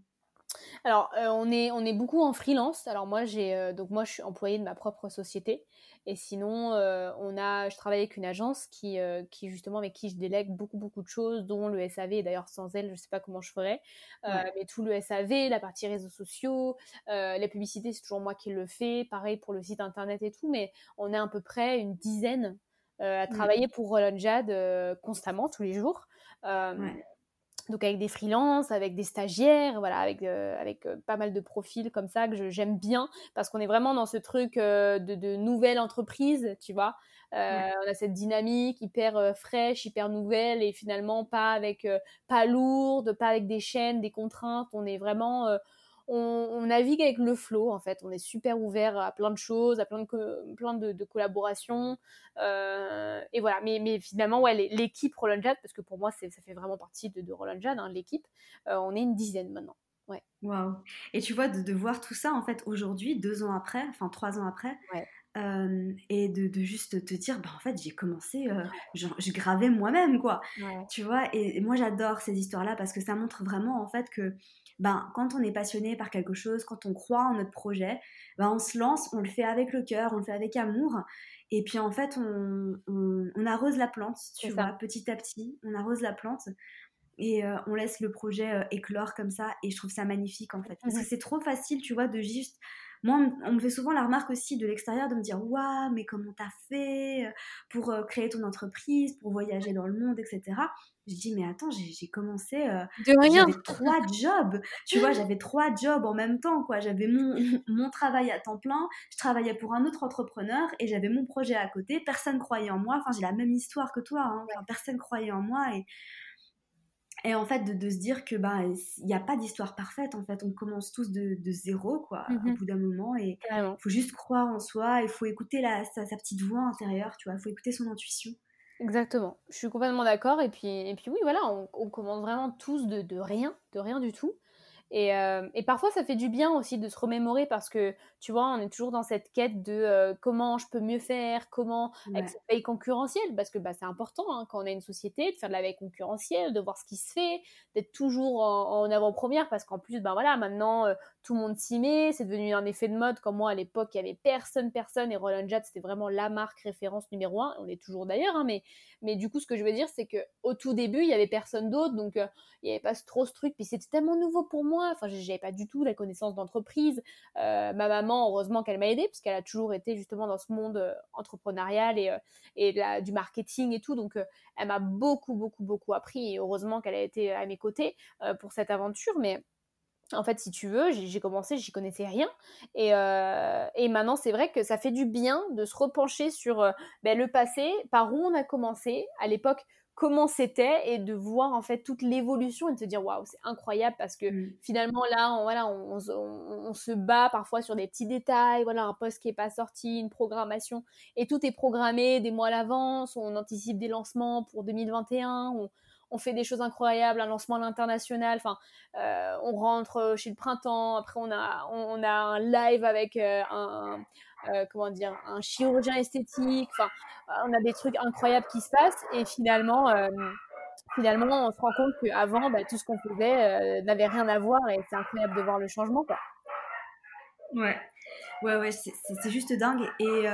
Alors, euh, on, est, on est beaucoup en freelance. Alors moi, j'ai euh, donc moi, je suis employée de ma propre société. Et sinon, euh, on a, je travaille avec une agence qui, qui justement avec qui je délègue beaucoup beaucoup de choses, dont le SAV. D'ailleurs, sans elle, je ne sais pas comment je ferais. Mais tout le SAV, la partie réseaux sociaux, les publicités, c'est toujours moi qui le fais. Pareil pour le site internet et tout. Mais on est à peu près une dizaine à travailler pour Roland Jade constamment tous les jours donc avec des freelances, avec des stagiaires, voilà, avec euh, avec euh, pas mal de profils comme ça que j'aime bien parce qu'on est vraiment dans ce truc euh, de, de, nouvelle entreprise, tu vois? On a cette dynamique hyper fraîche, hyper nouvelle et finalement pas avec pas lourde, pas avec des chaînes, des contraintes. On est vraiment on, navigue avec le flow en fait. On est super ouvert à plein de choses, à plein de, plein de, collaborations. Euh, et voilà. Mais, finalement, ouais, l'équipe Roland Jad, parce que pour moi, ça fait vraiment partie de, de Roland Jad, hein, l'équipe. Euh, on est une dizaine maintenant. Ouais. Waouh. Et tu vois, de, voir tout ça en fait aujourd'hui, deux ans après, enfin trois ans après. Euh, et de, juste te dire, bah, en fait, j'ai commencé, je gravais moi-même, quoi. Tu vois, et moi j'adore ces histoires-là parce que ça montre vraiment, en fait, que ben, quand on est passionné par quelque chose, quand on croit en notre projet, ben, on se lance, on le fait avec le cœur, on le fait avec amour. Et puis en fait, on, on, arrose la plante, tu vois, petit à petit, on arrose la plante et euh, on laisse le projet euh, éclore comme ça. Et je trouve ça magnifique en fait. Parce que mmh c'est trop facile, tu vois, de juste moi, on me fait souvent la remarque aussi de l'extérieur de me dire Waouh, mais comment t'as fait euh, pour euh, créer ton entreprise, pour voyager dans le monde, etc. Je dis Mais attends, j'ai commencé. Euh, J'avais trois jobs. Tu vois, j'avais trois jobs en même temps, quoi. J'avais mon, mon travail à temps plein, je travaillais pour un autre entrepreneur et j'avais mon projet à côté. Personne croyait en moi. Enfin, j'ai la même histoire que toi. Hein. personne croyait en moi. Et et en fait, de, se dire que bah il n'y a pas d'histoire parfaite. En fait, on commence tous de, zéro, quoi, au mmh bout d'un moment. Et il faut juste croire en soi. Il faut écouter la, sa, petite voix intérieure, tu vois. Il faut écouter son intuition. Exactement. Je suis complètement d'accord. Et puis, et puis oui, voilà, on, commence vraiment tous de, de, rien, de rien du tout. Et, euh, et, parfois, ça fait du bien aussi de se remémorer parce que, tu vois, on est toujours dans cette quête de euh, comment je peux mieux faire, comment, avec cette veille concurrentielle, parce que bah, c'est important hein, quand on a une société de faire de la veille concurrentielle, de voir ce qui se fait, d'être toujours en, avant-première. Parce qu'en plus, ben voilà, maintenant, euh, tout le monde s'y met, c'est devenu un effet de mode. Comme moi, à l'époque, il y avait personne, personne, et Roland Jet, c'était vraiment la marque référence numéro un. On est toujours d'ailleurs, hein, mais, mais du coup, ce que je veux dire, c'est qu'au tout début, il y avait personne d'autre, donc il n'y avait pas trop ce truc, puis c'était tellement nouveau pour moi Enfin, j'avais pas du tout la connaissance d'entreprise. Euh, ma maman, heureusement qu'elle m'a aidée, puisqu'elle a toujours été justement dans ce monde euh, entrepreneurial et, euh, du marketing et tout. Donc, elle m'a beaucoup, beaucoup, beaucoup appris. Et heureusement qu'elle a été à mes côtés pour cette aventure. Mais en fait, si tu veux, j'ai commencé, j'y connaissais rien. Et, et maintenant, c'est vrai que ça fait du bien de se repencher sur ben, le passé, par où on a commencé. À l'époque, comment c'était et de voir en fait toute l'évolution et de se dire waouh c'est incroyable parce que mmh. finalement là on, voilà on, se bat parfois sur des petits détails voilà un poste qui est pas sorti une programmation et tout est programmé des mois à l'avance on anticipe des lancements pour 2021 on, on fait des choses incroyables, un lancement à l'international. Euh, on rentre chez le printemps. Après, on a, un live avec euh, un, euh, comment dire, un chirurgien esthétique. On a des trucs incroyables qui se passent et finalement, euh, on se rend compte qu'avant, bah, tout ce qu'on faisait euh, n'avait rien à voir et c'est incroyable de voir le changement. Ouais. Ouais, ouais, c'est juste dingue. Et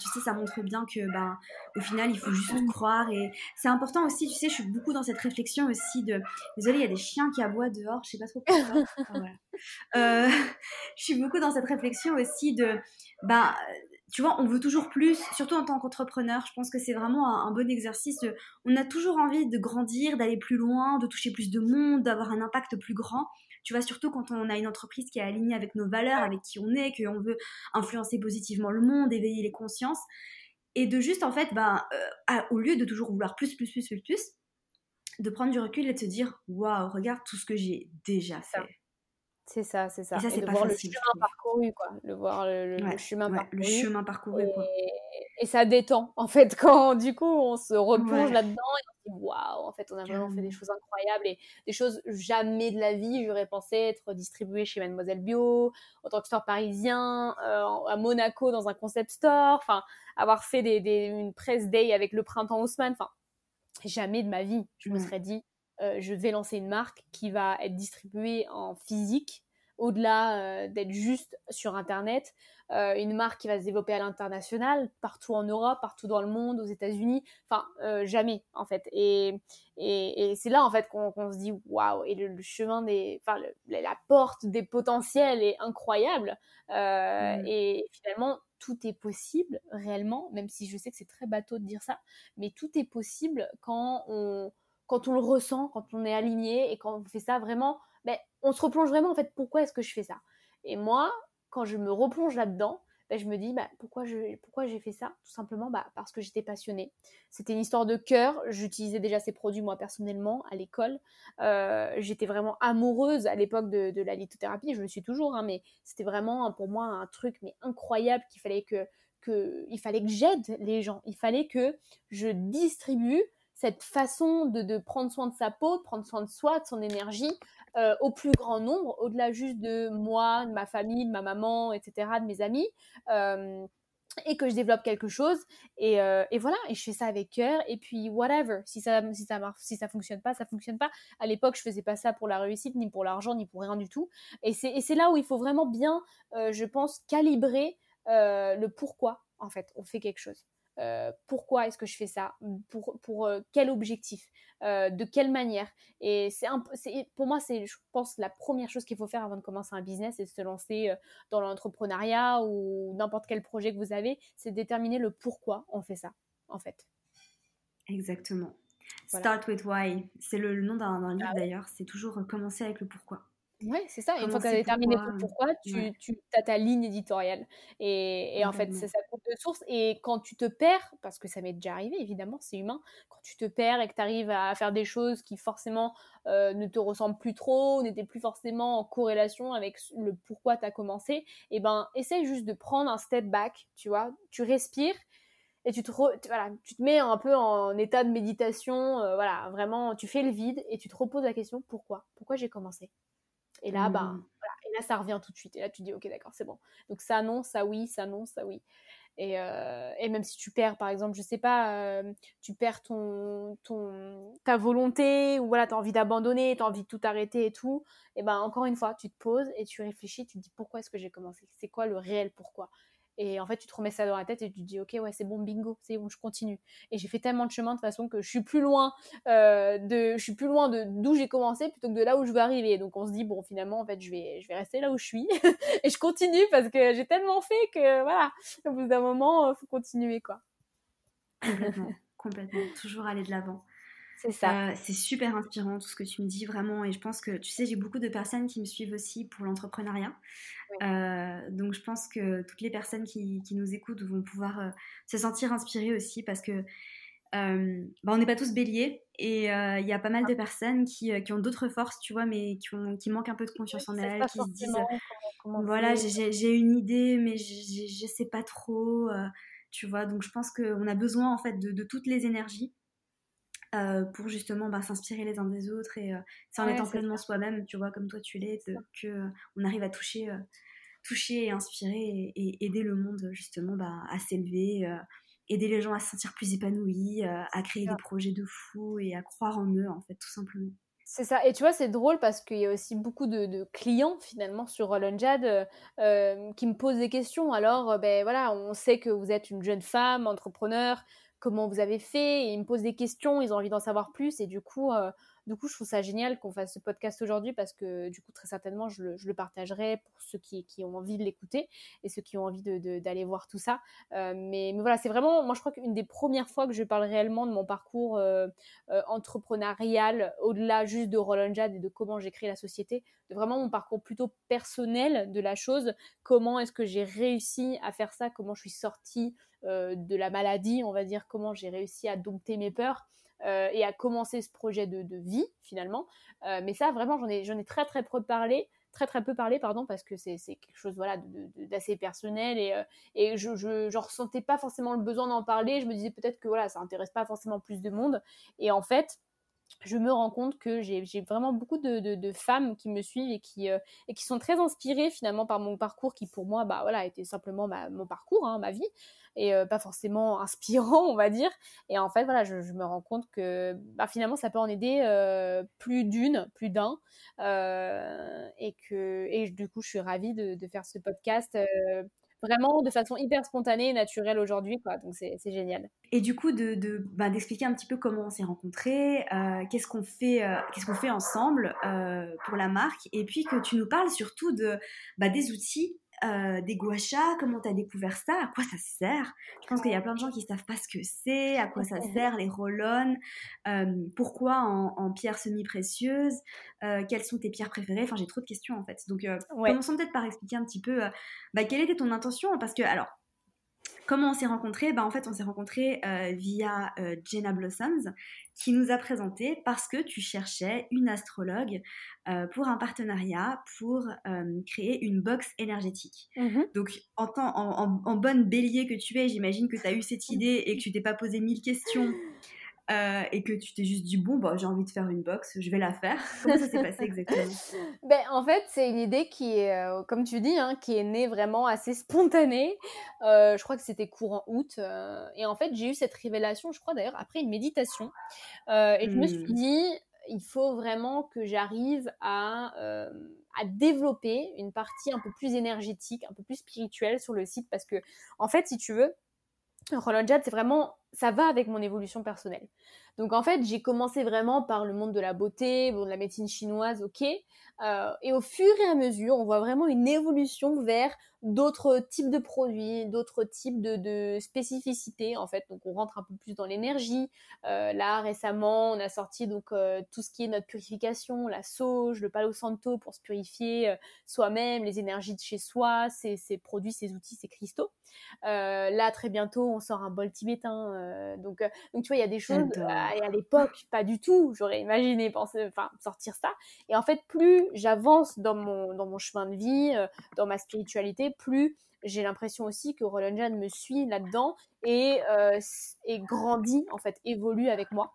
tu sais, ça montre bien que, ben, au final, il faut juste croire. Et c'est important aussi, tu sais, je suis beaucoup dans cette réflexion aussi de. Désolée, il y a des chiens qui aboient dehors, je sais pas trop pourquoi. voilà. je suis beaucoup dans cette réflexion aussi de. Ben, tu vois, on veut toujours plus, surtout en tant qu'entrepreneur. Je pense que c'est vraiment un, bon exercice. on a toujours envie de grandir, d'aller plus loin, de toucher plus de monde, d'avoir un impact plus grand. Tu vois, surtout quand on a une entreprise qui est alignée avec nos valeurs, avec qui on est, qu'on veut influencer positivement le monde, éveiller les consciences. Et de juste, en fait, ben, euh, au lieu de toujours vouloir plus, plus, plus, plus, plus, de prendre du recul et de se dire Waouh, regarde tout ce que j'ai déjà fait. C'est ça, c'est ça. Et, de voir le chemin parcouru, quoi. Le voir le, chemin parcouru. Le chemin parcouru, et, quoi. Et ça détend, en fait, quand du coup on se replonge là-dedans et dit waouh, en fait, on a vraiment fait des choses incroyables et des choses jamais de la vie. J'aurais pensé être distribuée chez Mademoiselle Bio, en tant que store parisien, euh, à Monaco dans un concept store, enfin, avoir fait des, des, une presse day avec le printemps Haussmann, enfin, jamais de ma vie, je me serais dit euh, je vais lancer une marque qui va être distribuée en physique, au-delà euh, d'être juste sur Internet, euh, une marque qui va se développer à l'international, partout en Europe, partout dans le monde, aux États-Unis, enfin jamais en fait. Et, et, c'est là en fait qu'on se dit waouh, et le, chemin des, enfin la porte des potentiels est incroyable. Mmh. Et finalement, tout est possible réellement, même si je sais que c'est très bateau de dire ça, mais tout est possible quand on, quand on le ressent, quand on est aligné et quand on fait ça vraiment, ben, on se replonge vraiment en fait, pourquoi est-ce que je fais ça? Et moi, quand je me replonge là-dedans, ben, je me dis bah, pourquoi, j'ai fait ça? Tout simplement bah, parce que j'étais passionnée. C'était une histoire de cœur. J'utilisais déjà ces produits moi personnellement à l'école. Euh, j'étais vraiment amoureuse à l'époque de, la lithothérapie. Je le suis toujours, hein, mais c'était vraiment pour moi un truc incroyable qu'il fallait que, il fallait que j'aide les gens. Il fallait que je distribue cette façon de, prendre soin de sa peau, de prendre soin de soi, de son énergie, euh, au plus grand nombre, au-delà juste de moi, de ma famille, de ma maman, etc., de mes amis, euh, et que je développe quelque chose. Euh, et, voilà, et je fais ça avec cœur, et puis whatever. Si ça, si ça marche, si ça fonctionne pas, ça fonctionne pas. À l'époque, je faisais pas ça pour la réussite, ni pour l'argent, ni pour rien du tout. Et c'est là où il faut vraiment bien, je pense, calibrer le pourquoi, en fait, on fait quelque chose. Euh, pourquoi est-ce que je fais ça? Pour, pour euh, quel objectif? Euh, De quelle manière? Et c'est pour moi, c'est, je pense, la première chose qu'il faut faire avant de commencer un business et de se lancer dans l'entrepreneuriat ou n'importe quel projet que vous avez, c'est déterminer le pourquoi on fait ça, en fait. Exactement. Start with why. C'est le, nom d'un livre ah d'ailleurs. C'est toujours commencer avec le pourquoi. Ouais, c'est ça. une fois que tu as terminé pourquoi, tu, tu as ta ligne éditoriale. Et, en fait, ça, ça compte de source. Et quand tu te perds, parce que ça m'est déjà arrivé, évidemment, c'est humain, quand tu te perds et que tu arrives à faire des choses qui forcément euh, ne te ressemblent plus trop, n'étaient plus forcément en corrélation avec le pourquoi tu as commencé, et eh ben, essaye juste de prendre un step back, tu vois? Tu respires et tu te, voilà, tu te mets un peu en état de méditation, euh, voilà, vraiment, tu fais le vide et tu te reposes la question pourquoi? Pourquoi j'ai commencé? Et là, ben, mmh. et là, ça revient tout de suite. Et là, tu dis, ok, d'accord, c'est bon. Donc ça non, ça oui, ça non, ça oui. Et, euh, et, même si tu perds, par exemple, je sais pas, euh, tu perds ton, ton, ta volonté, ou voilà, tu as envie d'abandonner, tu as envie de tout arrêter et tout, et ben encore une fois, tu te poses et tu réfléchis, tu te dis pourquoi est-ce que j'ai commencé? C'est quoi le réel pourquoi? Et en fait, tu te remets ça dans la tête et tu te dis, ok, ouais, c'est bon, bingo, c'est bon, je continue. Et j'ai fait tellement de chemin de façon que je suis plus loin euh, de, je suis plus loin de d'où j'ai commencé plutôt que de là où je veux arriver. Donc on se dit, bon, finalement, en fait, je vais, je vais rester là où je suis et je continue parce que j'ai tellement fait que voilà, au bout d'un moment, faut continuer quoi. Complètement, complètement, toujours aller de l'avant. C'est ça. Euh, c'est super inspirant tout ce que tu me dis vraiment. Et je pense que, tu sais, j'ai beaucoup de personnes qui me suivent aussi pour l'entrepreneuriat. Euh, donc je pense que toutes les personnes qui, qui nous écoutent vont pouvoir euh, se sentir inspirées aussi parce que bah, on n'est pas tous béliers et il y a pas mal de personnes qui, qui ont d'autres forces, tu vois, mais qui, ont, qui manquent un peu de confiance en elles, qui se disent voilà, j'ai une idée, mais je sais pas trop, tu vois. Donc je pense qu'on a besoin en fait de, de toutes les énergies euh, pour justement bah, s'inspirer les uns des autres et c'est en étant pleinement soi-même, tu vois, comme toi tu l'es, que euh, on arrive à toucher, euh, toucher et inspirer et, aider le monde justement bah, à s'élever, aider les gens à se sentir plus épanouis, à créer des projets de fou et à croire en eux en fait, tout simplement. C'est ça. Et tu vois, c'est drôle parce qu'il y a aussi beaucoup de, clients finalement sur Roll Jad qui me posent des questions. Alors, ben voilà, on sait que vous êtes une jeune femme, entrepreneur, comment vous avez fait, et ils me posent des questions, ils ont envie d'en savoir plus, et du coup, euh, du coup, je trouve ça génial qu'on fasse ce podcast aujourd'hui parce que du coup, très certainement, je le, partagerai pour ceux qui, ont envie de l'écouter et ceux qui ont envie d'aller voir tout ça. Euh, mais, voilà, c'est vraiment, moi, je crois qu'une des premières fois que je parle réellement de mon parcours euh, entrepreneurial, au-delà juste de Roland Jad et de comment j'ai créé la société, de vraiment mon parcours plutôt personnel de la chose. Comment est-ce que j'ai réussi à faire ça? Comment je suis sortie de la maladie, on va dire, comment j'ai réussi à dompter mes peurs. Euh, et à commencer ce projet de, vie finalement. Euh, mais ça, vraiment, j'en ai, j'en ai très très peu parlé, très très peu parlé, pardon, parce que c'est, quelque chose voilà d'assez personnel et, et je, je, ressentais pas forcément le besoin d'en parler. Je me disais peut-être que voilà, ça intéresse pas forcément plus de monde. Et en fait, je me rends compte que j'ai vraiment beaucoup de, femmes qui me suivent et qui, et qui sont très inspirées finalement par mon parcours qui pour moi bah, voilà, était simplement mon parcours, hein, ma vie et pas forcément inspirant, on va dire. Et en fait, voilà, je, me rends compte que bah, finalement, ça peut en aider plus d'une, plus d'un. et que et du coup, je suis ravie de, faire ce podcast vraiment de façon hyper spontanée et naturelle aujourd'hui. Donc c'est, génial. Et du coup, de bah, d'expliquer un petit peu comment on s'est rencontrés, qu'est-ce qu'on fait, qu'est-ce qu'on fait ensemble pour la marque, et puis que tu nous parles surtout de, bah, des outils euh, des guachas, comment tu as découvert ça, à quoi ça sert? Je pense qu'il y a plein de gens qui savent pas ce que c'est, à quoi ça sert, les roll euh, pourquoi en, pierres semi-précieuses, euh, quelles sont tes pierres préférées? Enfin, j'ai trop de questions en fait. Donc, commençons peut-être par expliquer un petit peu bah, quelle était ton intention, parce que, alors, Comment on s'est rencontrés bah, En fait, on s'est rencontrés euh, via euh, Jenna Blossoms, qui nous a présenté parce que tu cherchais une astrologue euh, pour un partenariat pour créer une box énergétique. Mmh Donc, en, en, bonne bélier que tu es, j'imagine que tu as eu cette idée et que tu t'es pas posé mille questions euh, et que tu t'es juste dit bon bah j'ai envie de faire une box, je vais la faire. Comment ça s'est passé exactement? Ben en fait c'est une idée qui est euh, comme tu dis hein, qui est née vraiment assez spontanée. Euh, je crois que c'était courant août et en fait j'ai eu cette révélation, je crois d'ailleurs après une méditation et je me suis hmm. dit il faut vraiment que j'arrive à à développer une partie un peu plus énergétique, un peu plus spirituelle sur le site parce que en fait si tu veux Roland Jad, c'est vraiment, ça va avec mon évolution personnelle. Donc en fait, j'ai commencé vraiment par le monde de la beauté, bon, de la médecine chinoise, ok. Euh, et au fur et à mesure, on voit vraiment une évolution vers d'autres types de produits, d'autres types de, spécificités en fait. Donc on rentre un peu plus dans l'énergie. Euh, là récemment, on a sorti donc euh, tout ce qui est notre purification, la sauge, le palo santo pour se purifier soi-même, les énergies de chez soi, ces, produits, ces outils, ces cristaux. là très bientôt, on sort un bol tibétain. donc donc tu vois, il y a des choses et à l'époque, pas du tout. J'aurais imaginé penser, enfin, sortir ça. Et en fait, plus j'avance dans mon, chemin de vie, euh, dans ma spiritualité, plus j'ai l'impression aussi que Roland Jan me suit là-dedans et, euh, et grandit, en fait, évolue avec moi.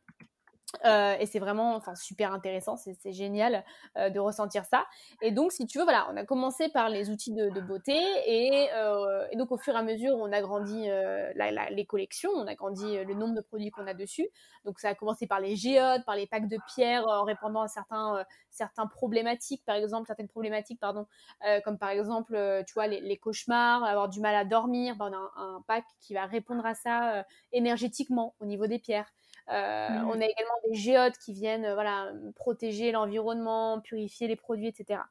Euh, et c'est vraiment super intéressant, c'est génial euh, de ressentir ça. Et donc, si tu veux, voilà, on a commencé par les outils de, beauté et, euh, et, donc au fur et à mesure, on a grandi les collections, on a grandi le nombre de produits qu'on a dessus. Donc, ça a commencé par les géodes, par les packs de pierres en répondant à certains, problématiques, par exemple, certaines problématiques, pardon, comme par exemple, tu vois, les, cauchemars, avoir du mal à dormir. Ben, on a un, pack qui va répondre à ça énergétiquement au niveau des pierres. Euh, mmh. On a également des géodes qui viennent euh, voilà, protéger l'environnement, purifier les produits, etc.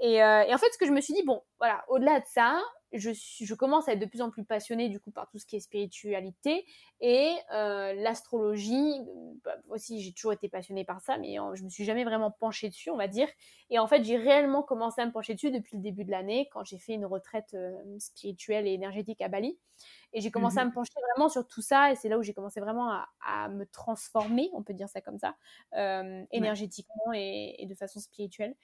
Et, euh, et, en fait, ce que je me suis dit, bon, voilà, au-delà de ça, je, je, commence à être de plus en plus passionnée du coup par tout ce qui est spiritualité et euh, l'astrologie. Bah, aussi, j'ai toujours été passionnée par ça, mais je me suis jamais vraiment penchée dessus, on va dire. Et en fait, j'ai réellement commencé à me pencher dessus depuis le début de l'année, quand j'ai fait une retraite euh, spirituelle et énergétique à Bali. Et j'ai commencé à mmh me pencher vraiment sur tout ça, et c'est là où j'ai commencé vraiment à, à, me transformer, on peut dire ça comme ça, euh, énergétiquement et, et, de façon spirituelle.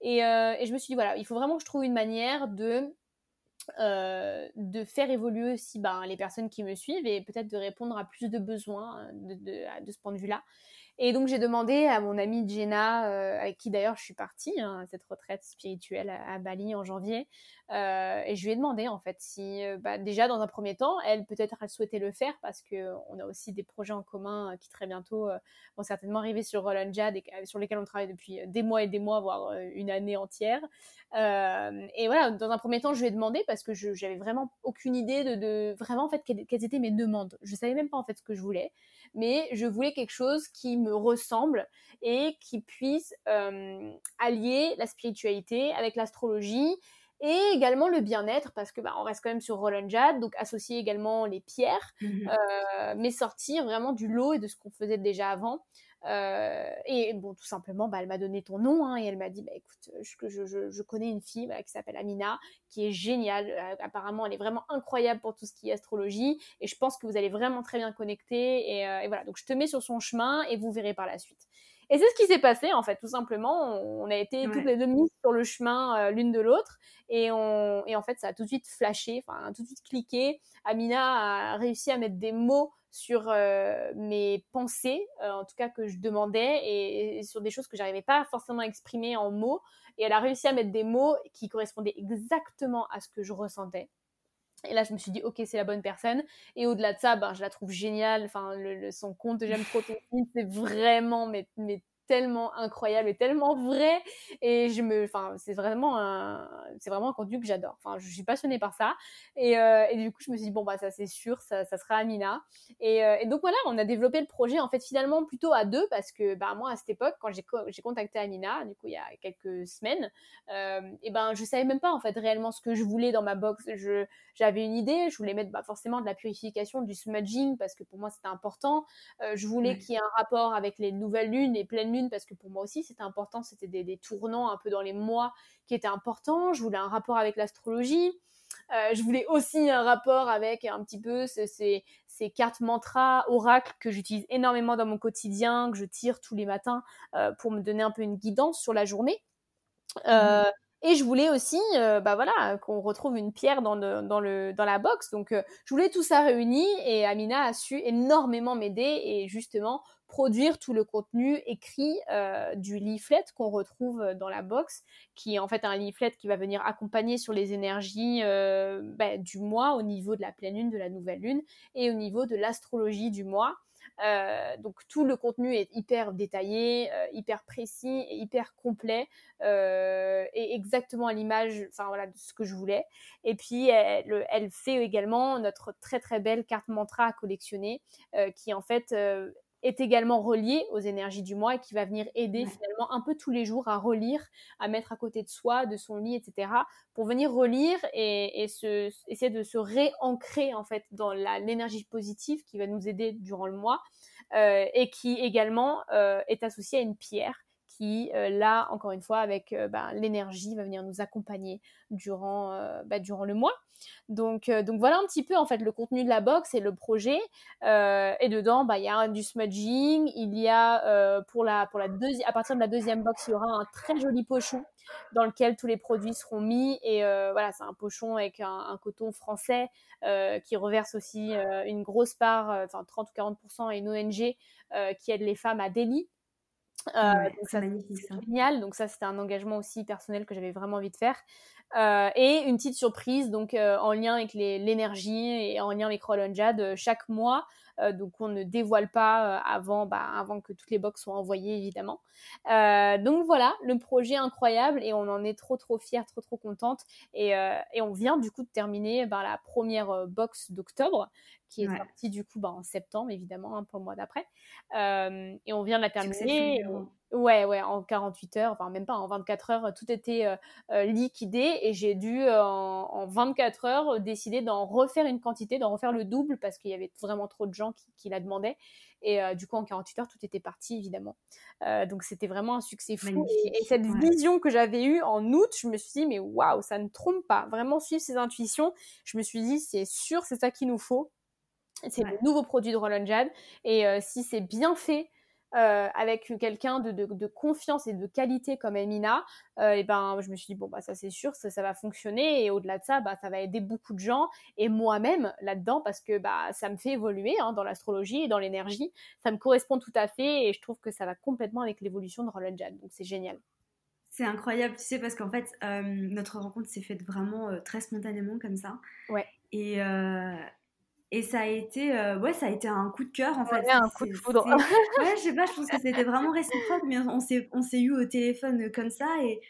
Et, et je me suis dit, voilà, il faut vraiment que je trouve une manière de euh, de faire évoluer aussi ben, les personnes qui me suivent et peut-être de répondre à plus de besoins de, de, de ce point de vue-là. Et donc j'ai demandé à mon amie Jenna, euh, avec qui d'ailleurs je suis partie hein, cette retraite spirituelle à, Bali en janvier, euh, et je lui ai demandé en fait si, euh, bah, déjà dans un premier temps, elle peut-être elle souhaitait le faire parce que on a aussi des projets en commun qui très bientôt vont certainement arriver sur Roland Jad et sur lesquels on travaille depuis des mois et des mois, voire une année entière. et voilà, dans un premier temps, je lui ai demandé parce que j'avais vraiment aucune idée de, de vraiment en fait quelles, quelles, étaient mes demandes. Je savais même pas en fait ce que je voulais mais je voulais quelque chose qui me ressemble et qui puisse euh, allier la spiritualité avec l'astrologie et également le bien-être parce que bah, on reste quand même sur Roland Jad, donc associer également les pierres, mmh euh, mais sortir vraiment du lot et de ce qu'on faisait déjà avant. Euh, et bon, tout simplement, bah, elle m'a donné ton nom hein, et elle m'a dit, bah, écoute, je, je, je, connais une fille qui s'appelle Amina, qui est géniale. Euh, apparemment, elle est vraiment incroyable pour tout ce qui est astrologie et je pense que vous allez vraiment très bien connecter. Et, euh, et voilà, donc je te mets sur son chemin et vous verrez par la suite. Et c'est ce qui s'est passé en fait, tout simplement. On a été toutes les deux mises sur le chemin l'une de l'autre et, on, et en fait ça a tout de suite flashé, enfin tout de suite cliqué. Amina a réussi à mettre des mots sur euh, mes pensées, euh, en tout cas que je demandais, et, sur des choses que j'arrivais pas forcément à exprimer en mots. Et elle a réussi à mettre des mots qui correspondaient exactement à ce que je ressentais. Et là, je me suis dit, ok, c'est la bonne personne. Et au-delà de ça, ben, je la trouve géniale. Enfin, le, son compte J'aime trop c'est vraiment mais, mais tellement incroyable et tellement vrai. Et je me enfin c'est vraiment un c'est vraiment un contenu que j'adore. Enfin je suis passionnée par ça. Et, euh, et, du coup je me suis dit bon bah ça c'est sûr ça, ça sera Amina. Et, euh, et, donc voilà on a développé le projet en fait finalement plutôt à deux parce que bah moi à cette époque quand j'ai contacté Amina du coup il y a quelques semaines euh, et ben je savais même pas en fait réellement ce que je voulais dans ma box. Je j'avais une idée je voulais mettre bah, forcément de la purification du smudging parce que pour moi c'était important. Euh, je voulais qu'il y ait un rapport avec les nouvelles lunes les pleines parce que pour moi aussi c'était important, c'était des, tournants un peu dans les mois qui étaient importants. Je voulais un rapport avec l'astrologie. Euh, je voulais aussi un rapport avec un petit peu ces, cartes mantras, oracles que j'utilise énormément dans mon quotidien, que je tire tous les matins euh, pour me donner un peu une guidance sur la journée. Euh, mmh. Et je voulais aussi, bah voilà, qu'on retrouve une pierre dans, le, dans la box. Donc, je voulais tout ça réuni et Amina a su énormément m'aider et justement produire tout le contenu écrit euh, du leaflet qu'on retrouve dans la box, qui est en fait un leaflet qui va venir accompagner sur les énergies euh, bah, du mois au niveau de la pleine lune, de la nouvelle lune et au niveau de l'astrologie du mois. Euh, donc tout le contenu est hyper détaillé, hyper précis et hyper complet et exactement à l'image, enfin voilà, de ce que je voulais. Et puis elle, fait également notre très très belle carte mantra à collectionner, qui en fait est également relié aux énergies du mois et qui va venir aider finalement un peu tous les jours à relire, à mettre à côté de soi, de son lit, etc. pour venir relire et, se, essayer de se réancrer en fait dans l'énergie positive qui va nous aider durant le mois euh, et qui également euh, est associée à une pierre qui, euh, là, encore une fois, avec ben, l'énergie, va venir nous accompagner durant, bah, durant le mois. Donc, euh, donc voilà un petit peu en fait le contenu de la box et le projet. Euh, et dedans, bah, il y a du smudging, il y a euh, pour la pour la deuxième à partir de la deuxième box, il y aura un très joli pochon dans lequel tous les produits seront mis. Et voilà, c'est un pochon avec un, coton français qui reverse aussi une grosse part, enfin 30 ou 40% à une ONG qui aide les femmes à Delhi. Donc ça, c'est génial. Donc ça, c'était un engagement aussi personnel que j'avais vraiment envie de faire. Euh, et une petite surprise, donc euh, en lien avec l'énergie et en lien avec Roll Jad, euh, chaque mois, donc on ne dévoile pas avant, bah, avant que toutes les box soient envoyées évidemment. donc voilà, le projet incroyable et on en est trop trop fiers, trop trop contente. Et, et on vient du coup de terminer bah, la première box d'octobre qui est sortie du coup bah, en septembre évidemment hein, pour le mois d'après. et on vient de la terminer. Ouais, ouais, en 48 heures, enfin même pas, en 24 heures, tout était euh, euh, liquidé et j'ai dû euh, en, 24 heures décider d'en refaire une quantité, d'en refaire le double parce qu'il y avait vraiment trop de gens qui, la demandaient. Et du coup, en 48 heures, tout était parti, évidemment. donc, c'était vraiment un succès fou. Et, cette vision que j'avais eue en août, je me suis dit, mais waouh, ça ne trompe pas. Vraiment suivre ses intuitions. Je me suis dit, c'est sûr, c'est ça qu'il nous faut. C'est le nouveau produit de Roland Jad. Et si c'est bien fait, euh, avec quelqu'un de, de, confiance et de qualité comme Emina, euh, et ben je me suis dit bon bah ça c'est sûr ça, ça, va fonctionner et au-delà de ça bah ça va aider beaucoup de gens et moi-même là-dedans parce que bah ça me fait évoluer hein, dans l'astrologie et dans l'énergie, ça me correspond tout à fait et je trouve que ça va complètement avec l'évolution de Roland Jad donc c'est génial. C'est incroyable, tu sais, parce qu'en fait, euh, notre rencontre s'est faite vraiment très spontanément comme ça. Ouais. Et, et ça a été, euh, ouais, ça a été un coup de cœur en fait. un coup de foudre. ouais, je sais pas, je pense que c'était vraiment réciproque, mais on s'est, on s'est eu au téléphone comme ça et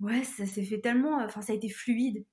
ouais, ça s'est fait tellement, enfin, ça a été fluide.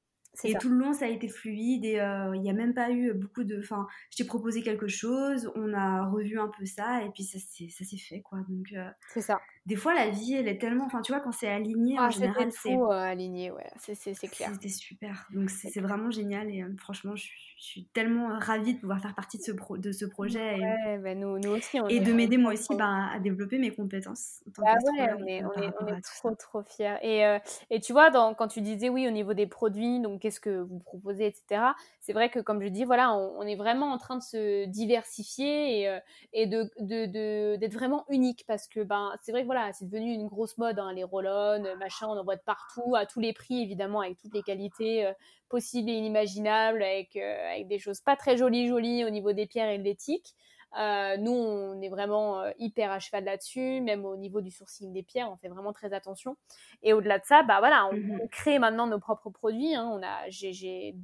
Et tout le long, ça a été fluide et euh, il n'y a même pas eu beaucoup de. Enfin, je t'ai proposé quelque chose, on a revu un peu ça et puis ça s'est fait quoi. Donc, euh, c'est ça des fois la vie elle est tellement enfin tu vois quand c'est aligné en ah, général c'est euh, aligné ouais c'est clair. c'était super. Donc c'est vraiment génial et euh, franchement je, suis tellement euh, ravie de pouvoir faire partie de ce de ce projet et, bah, nous, nous, aussi et de m'aider moi aussi bah, à développer mes compétences en tant ah ouais, on est, on est, trop trop fiers. Et, et tu vois dans, quand tu disais oui au niveau des produits donc qu'est-ce que vous proposez etc c'est vrai que comme je dis voilà on, est vraiment en train de se diversifier et, et de d'être de, vraiment unique parce que ben c'est vrai que voilà c'est devenu une grosse mode, hein, les roll-on, euh, machin, on en voit de partout, à tous les prix évidemment, avec toutes les qualités euh, possibles et inimaginables, avec, euh, avec des choses pas très jolies, jolies au niveau des pierres et de l'éthique. Nous, on est vraiment hyper à cheval là-dessus, même au niveau du sourcing des pierres, on fait vraiment très attention. Et au-delà de ça, bah voilà, on, mmh crée maintenant nos propres produits. Hein. On a, j'ai,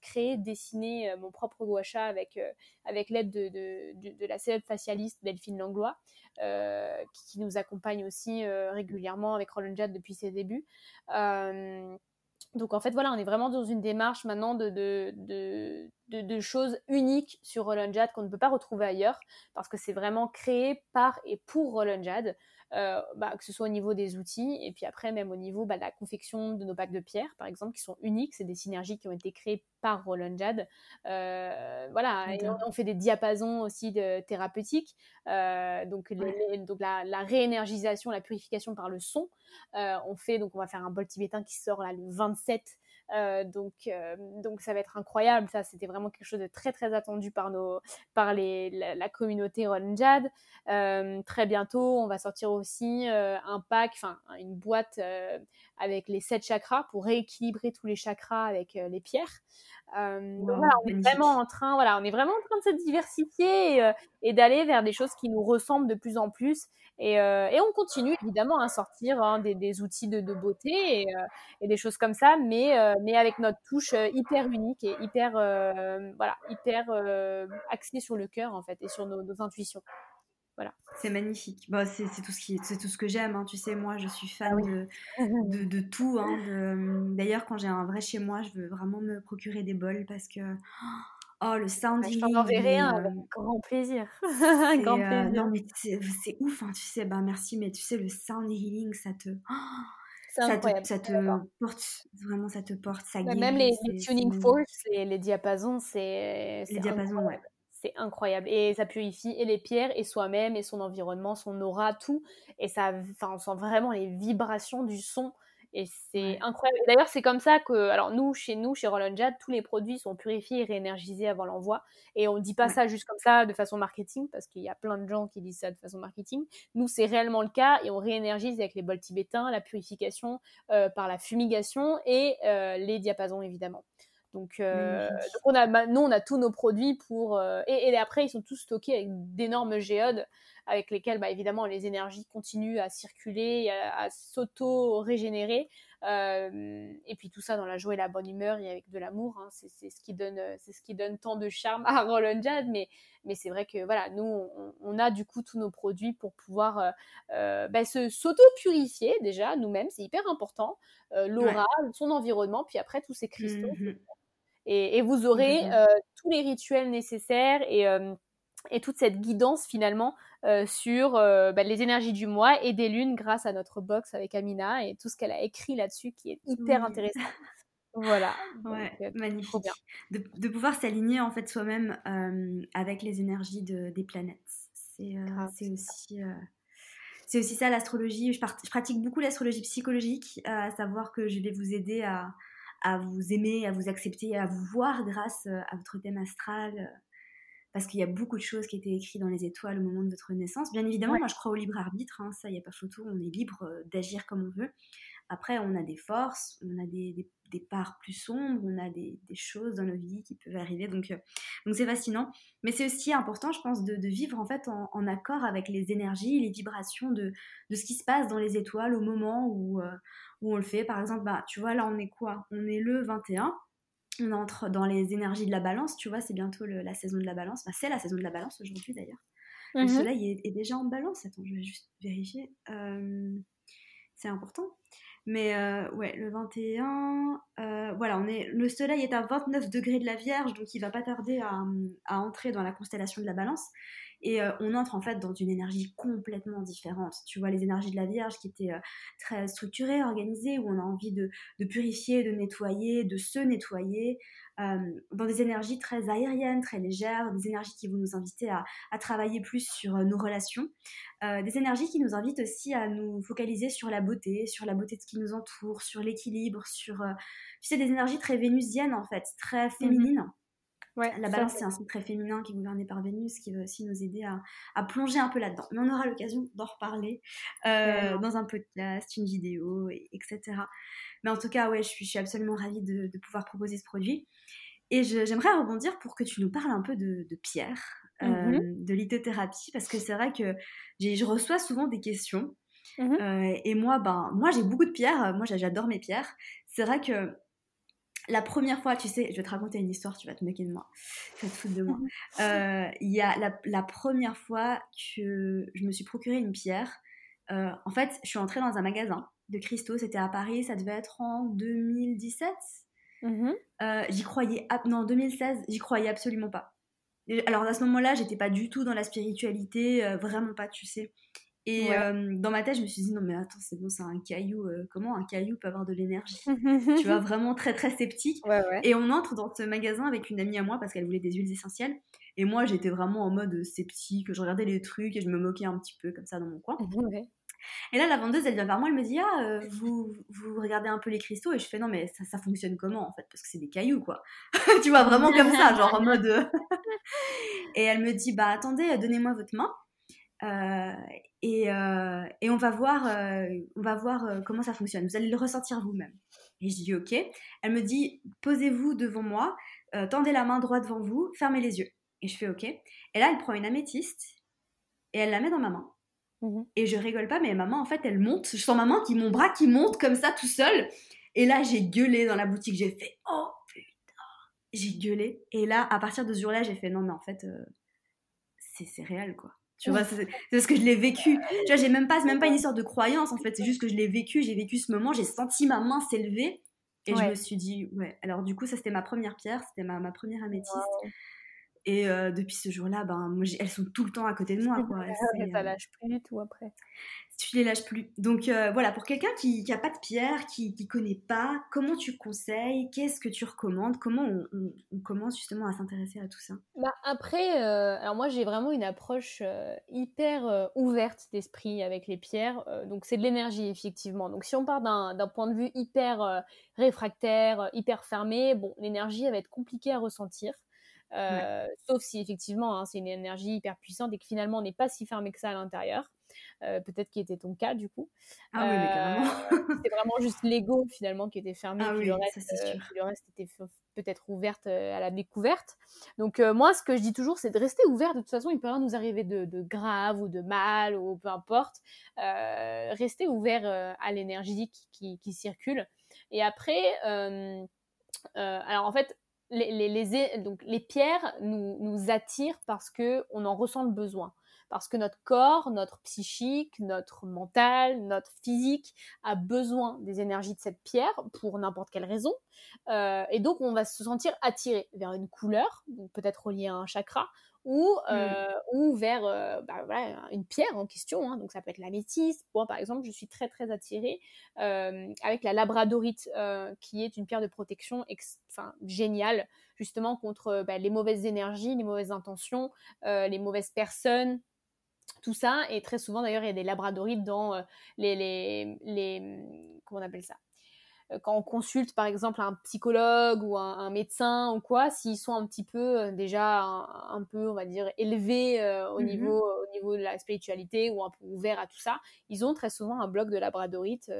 créé, dessiné mon propre gua avec avec l'aide de, de, de, la célèbre facialiste Delphine Langlois. Euh, qui, nous accompagne aussi euh, régulièrement avec Roland Jad depuis ses débuts. Euh, donc en fait, voilà, on est vraiment dans une démarche maintenant de, choses uniques sur Roland Jad qu'on ne peut pas retrouver ailleurs, parce que c'est vraiment créé par et pour Roland Jad. Euh, bah, que ce soit au niveau des outils et puis après même au niveau bah, de la confection de nos bacs de pierre par exemple qui sont uniques. C'est des synergies qui ont été créées par Roland Jad euh, voilà on, fait des diapasons aussi de, thérapeutiques. Euh, donc, donc la, la, réénergisation la purification par le son. On fait donc on va faire un bol tibétain qui sort là le 27 euh, donc, euh, donc ça va être incroyable. Ça, c'était vraiment quelque chose de très très attendu par nos, par les, la, communauté Ronjad. Euh, très bientôt, on va sortir aussi un pack, enfin une boîte avec les sept chakras pour rééquilibrer tous les chakras avec les pierres. Donc voilà, on est vraiment en train, voilà, on est vraiment en train de se diversifier et, et d'aller vers des choses qui nous ressemblent de plus en plus euh, et, on continue évidemment à sortir hein, des, outils de, beauté euh, et, des choses comme ça, mais, euh, mais avec notre touche hyper unique et hyper, voilà, hyper axée sur le cœur en fait et sur nos, intuitions. Voilà. C'est magnifique. Bon, c'est tout ce qui, c'est tout ce que j'aime. Hein. Tu sais, moi, je suis fan ah de, de, tout. Hein, D'ailleurs, quand j'ai un vrai chez moi, je veux vraiment me procurer des bols parce que Oh, le sound healing. Je t'en enverrai un avec grand plaisir. grand euh, plaisir. non, mais c'est ouf, hein, tu sais. Bah, merci, mais tu sais, le sound healing, ça te. ça te, ça te porte, vraiment, ça te porte, ça guérit. Même les, tuning forks, les, les diapasons, c'est. Les diapasons, ouais. C'est incroyable. Et ça purifie et les pierres, et soi-même, et son environnement, son aura, tout. Et ça, enfin, on sent vraiment les vibrations du son Et c'est incroyable. D'ailleurs, c'est comme ça que, alors nous, chez nous, chez Roland Jad, tous les produits sont purifiés et réénergisés avant l'envoi. Et on ne dit pas ça juste comme ça de façon marketing, parce qu'il y a plein de gens qui disent ça de façon marketing. Nous, c'est réellement le cas et on réénergise avec les bols tibétains, la purification euh, par la fumigation et euh, les diapasons, évidemment. Donc, euh, on a, nous, on a tous nos produits pour. et, et, après, ils sont tous stockés avec d'énormes géodes avec lesquels, bah, évidemment, les énergies continuent à circuler, à, s'auto-régénérer. Euh, et puis tout ça dans la joie et la bonne humeur et avec de l'amour. Hein. c'est ce qui donne, c'est ce qui donne tant de charme à Roland Jazz. Mais, mais c'est vrai que voilà, nous, on, a du coup tous nos produits pour pouvoir euh, euh, bah, se s'auto-purifier déjà nous-mêmes. C'est hyper important. L'aura, son environnement, puis après tous ces cristaux. Mmh et, et, vous aurez tous les rituels nécessaires et et toute cette guidance finalement euh, sur euh, bah, les énergies du mois et des lunes grâce à notre box avec Amina et tout ce qu'elle a écrit là-dessus qui est hyper intéressant. Voilà. Ouais, euh, magnifique. De, de, pouvoir s'aligner en fait soi-même avec les énergies de, des planètes. C'est aussi. c'est aussi ça l'astrologie. Je, je, pratique beaucoup l'astrologie psychologique, à savoir que je vais vous aider à, à vous aimer, à vous accepter, à vous voir grâce à votre thème astral, parce qu'il y a beaucoup de choses qui étaient écrites dans les étoiles au moment de votre naissance. Bien évidemment, moi je crois au libre arbitre, hein, ça, il n'y a pas photo, on est libre euh, d'agir comme on veut. Après, on a des forces, on a des, des, parts plus sombres, on a des, des, choses dans nos vies qui peuvent arriver, donc euh, donc c'est fascinant. Mais c'est aussi important, je pense, de, de vivre en fait en, accord avec les énergies, les vibrations de, de ce qui se passe dans les étoiles au moment où, euh, où on le fait. Par exemple, bah, tu vois, là on est quoi? On est le 21 on entre dans les énergies de la balance, tu vois, c'est bientôt la saison de la balance. c'est la saison de la balance aujourd'hui d'ailleurs. Le mmh soleil est, déjà en balance. Attends, je vais juste vérifier. Euh, c'est important. Mais euh, ouais, le 21, euh, voilà, on est, le soleil est à 29 degrés de la Vierge, donc il va pas tarder à, à entrer dans la constellation de la balance. Et euh, on entre en fait dans une énergie complètement différente. Tu vois, les énergies de la Vierge qui étaient euh, très structurées, organisées, où on a envie de, purifier, de nettoyer, de se nettoyer, euh, dans des énergies très aériennes, très légères, des énergies qui vont nous inviter à, travailler plus sur nos relations, des énergies qui nous invitent aussi à nous focaliser sur la beauté, sur la beauté de ce qui nous entoure, sur l'équilibre, sur... tu sais, des énergies très vénusiennes en fait, très mmh féminines. Ouais, la balance, c'est un signe très féminin qui est gouverné par Vénus, qui va aussi nous aider à, plonger un peu là-dedans. Mais on aura l'occasion d'en reparler euh, dans un podcast, une vidéo, etc. Mais en tout cas, ouais, je suis, je suis absolument ravie de, pouvoir proposer ce produit. Et j'aimerais rebondir pour que tu nous parles un peu de, pierre, euh, mm-hmm. de lithothérapie, parce que c'est vrai que je reçois souvent des questions. Mm-hmm. Euh, et moi, ben, moi j'ai beaucoup de pierres. Moi, j'adore mes pierres. C'est vrai que la première fois, tu sais, je vais te raconter une histoire, tu vas te moquer de moi, tu vas te foutre de moi. Euh, il y a la, première fois que je me suis procuré une pierre, euh, en fait, je suis entrée dans un magasin de cristaux, c'était à Paris, ça devait être en 2017. Mm-hmm. Euh, j'y croyais, non, 2016, j'y croyais absolument pas. Alors à ce moment-là, j'étais pas du tout dans la spiritualité, vraiment pas, tu sais. Et dans ma tête, je me suis dit, non, mais attends, c'est bon, c'est un caillou. comment un caillou peut avoir de l'énergie? Tu vois, vraiment très, très sceptique. Et on entre dans ce magasin avec une amie à moi parce qu'elle voulait des huiles essentielles. Et moi, j'étais vraiment en mode sceptique. Je regardais les trucs et je me moquais un petit peu comme ça dans mon coin. Et là, la vendeuse, elle vient vers moi, elle me dit Ah, vous, vous regardez un peu les cristaux? Et je fais Non, mais ça, ça fonctionne comment en fait? Parce que c'est des cailloux, quoi. tu vois, vraiment comme ça, genre en mode. et elle me dit Bah attendez, donnez-moi votre main. Euh, et, euh, et, on va voir, euh, on va voir comment ça fonctionne. Vous allez le ressentir vous-même. Et je dis ok. Elle me dit posez-vous devant moi, tendez la main droite devant vous, fermez les yeux. Et je fais ok. Et là, elle prend une améthyste et elle la met dans ma main. Mmh et je rigole pas, mais ma main en fait elle monte. Je sens ma main qui, mon bras qui monte comme ça tout seul. Et là, j'ai gueulé dans la boutique. J'ai fait oh putain. J'ai gueulé. Et là, à partir de ce jour-là, j'ai fait non, mais en fait, c'est réel quoi. Tu vois, c'est parce que je l'ai vécu. Tu vois, j'ai même pas, même pas une histoire de croyance en fait. C'est juste que je l'ai vécu. J'ai vécu ce moment. J'ai senti ma main s'élever et je me suis dit, ouais. Alors du coup, ça c'était ma première pierre, c'était ma, ma première améthyste. Et depuis ce jour-là, ben, moi, elles sont tout le temps à côté de moi. Quoi. ça lâche plus du tout après tu les lâches plus. Donc euh, voilà, pour quelqu'un qui n'a pas de pierre, qui ne connaît pas, comment tu conseilles? Qu'est-ce que tu recommandes? Comment on, commence justement à s'intéresser à tout ça? Bah Après, euh, alors moi j'ai vraiment une approche euh, hyper ouverte d'esprit avec les pierres. donc c'est de l'énergie effectivement. Donc si on part d'un point de vue hyper réfractaire, hyper fermé, bon, l'énergie elle va être compliquée à ressentir. Sauf si effectivement hein, c'est une énergie hyper puissante et que finalement on n'est pas si fermé que ça à l'intérieur. Euh, peut-être qui était ton cas du coup. Ah oui, mais carrément. Euh, c'est vraiment juste l'ego finalement qui était fermé, ah puis, le reste, euh, le reste était peut-être ouverte à la découverte. Donc moi, ce que je dis toujours, c'est de rester ouvert. De toute façon, il peut rien nous arriver de, grave ou de mal ou peu importe. rester ouvert à l'énergie qui, qui, circule. Et après, alors en fait, les, donc, les pierres nous, attirent parce qu'on en ressent le besoin parce que notre corps, notre psychique, notre mental, notre physique a besoin des énergies de cette pierre pour n'importe quelle raison. Euh, et donc, on va se sentir attiré vers une couleur, peut-être reliée à un chakra, ou, euh, mm. ou vers euh, bah, une pierre en question. Hein. donc, ça peut être l'améthyste. Moi, par exemple, je suis très, très attirée avec la labradorite, qui est une pierre de protection enfin, géniale, justement, contre bah, les mauvaises énergies, les mauvaises intentions, les mauvaises personnes tout ça. Et très souvent, d'ailleurs, il y a des labradorites dans euh, les, les, les, Comment on appelle ça? euh, quand on consulte par exemple un psychologue ou un, médecin ou quoi, s'ils sont un petit peu euh, déjà un, peu, on va dire, élevés au, mmh niveau, au niveau de la spiritualité ou un peu ouverts à tout ça, ils ont très souvent un bloc de labradorite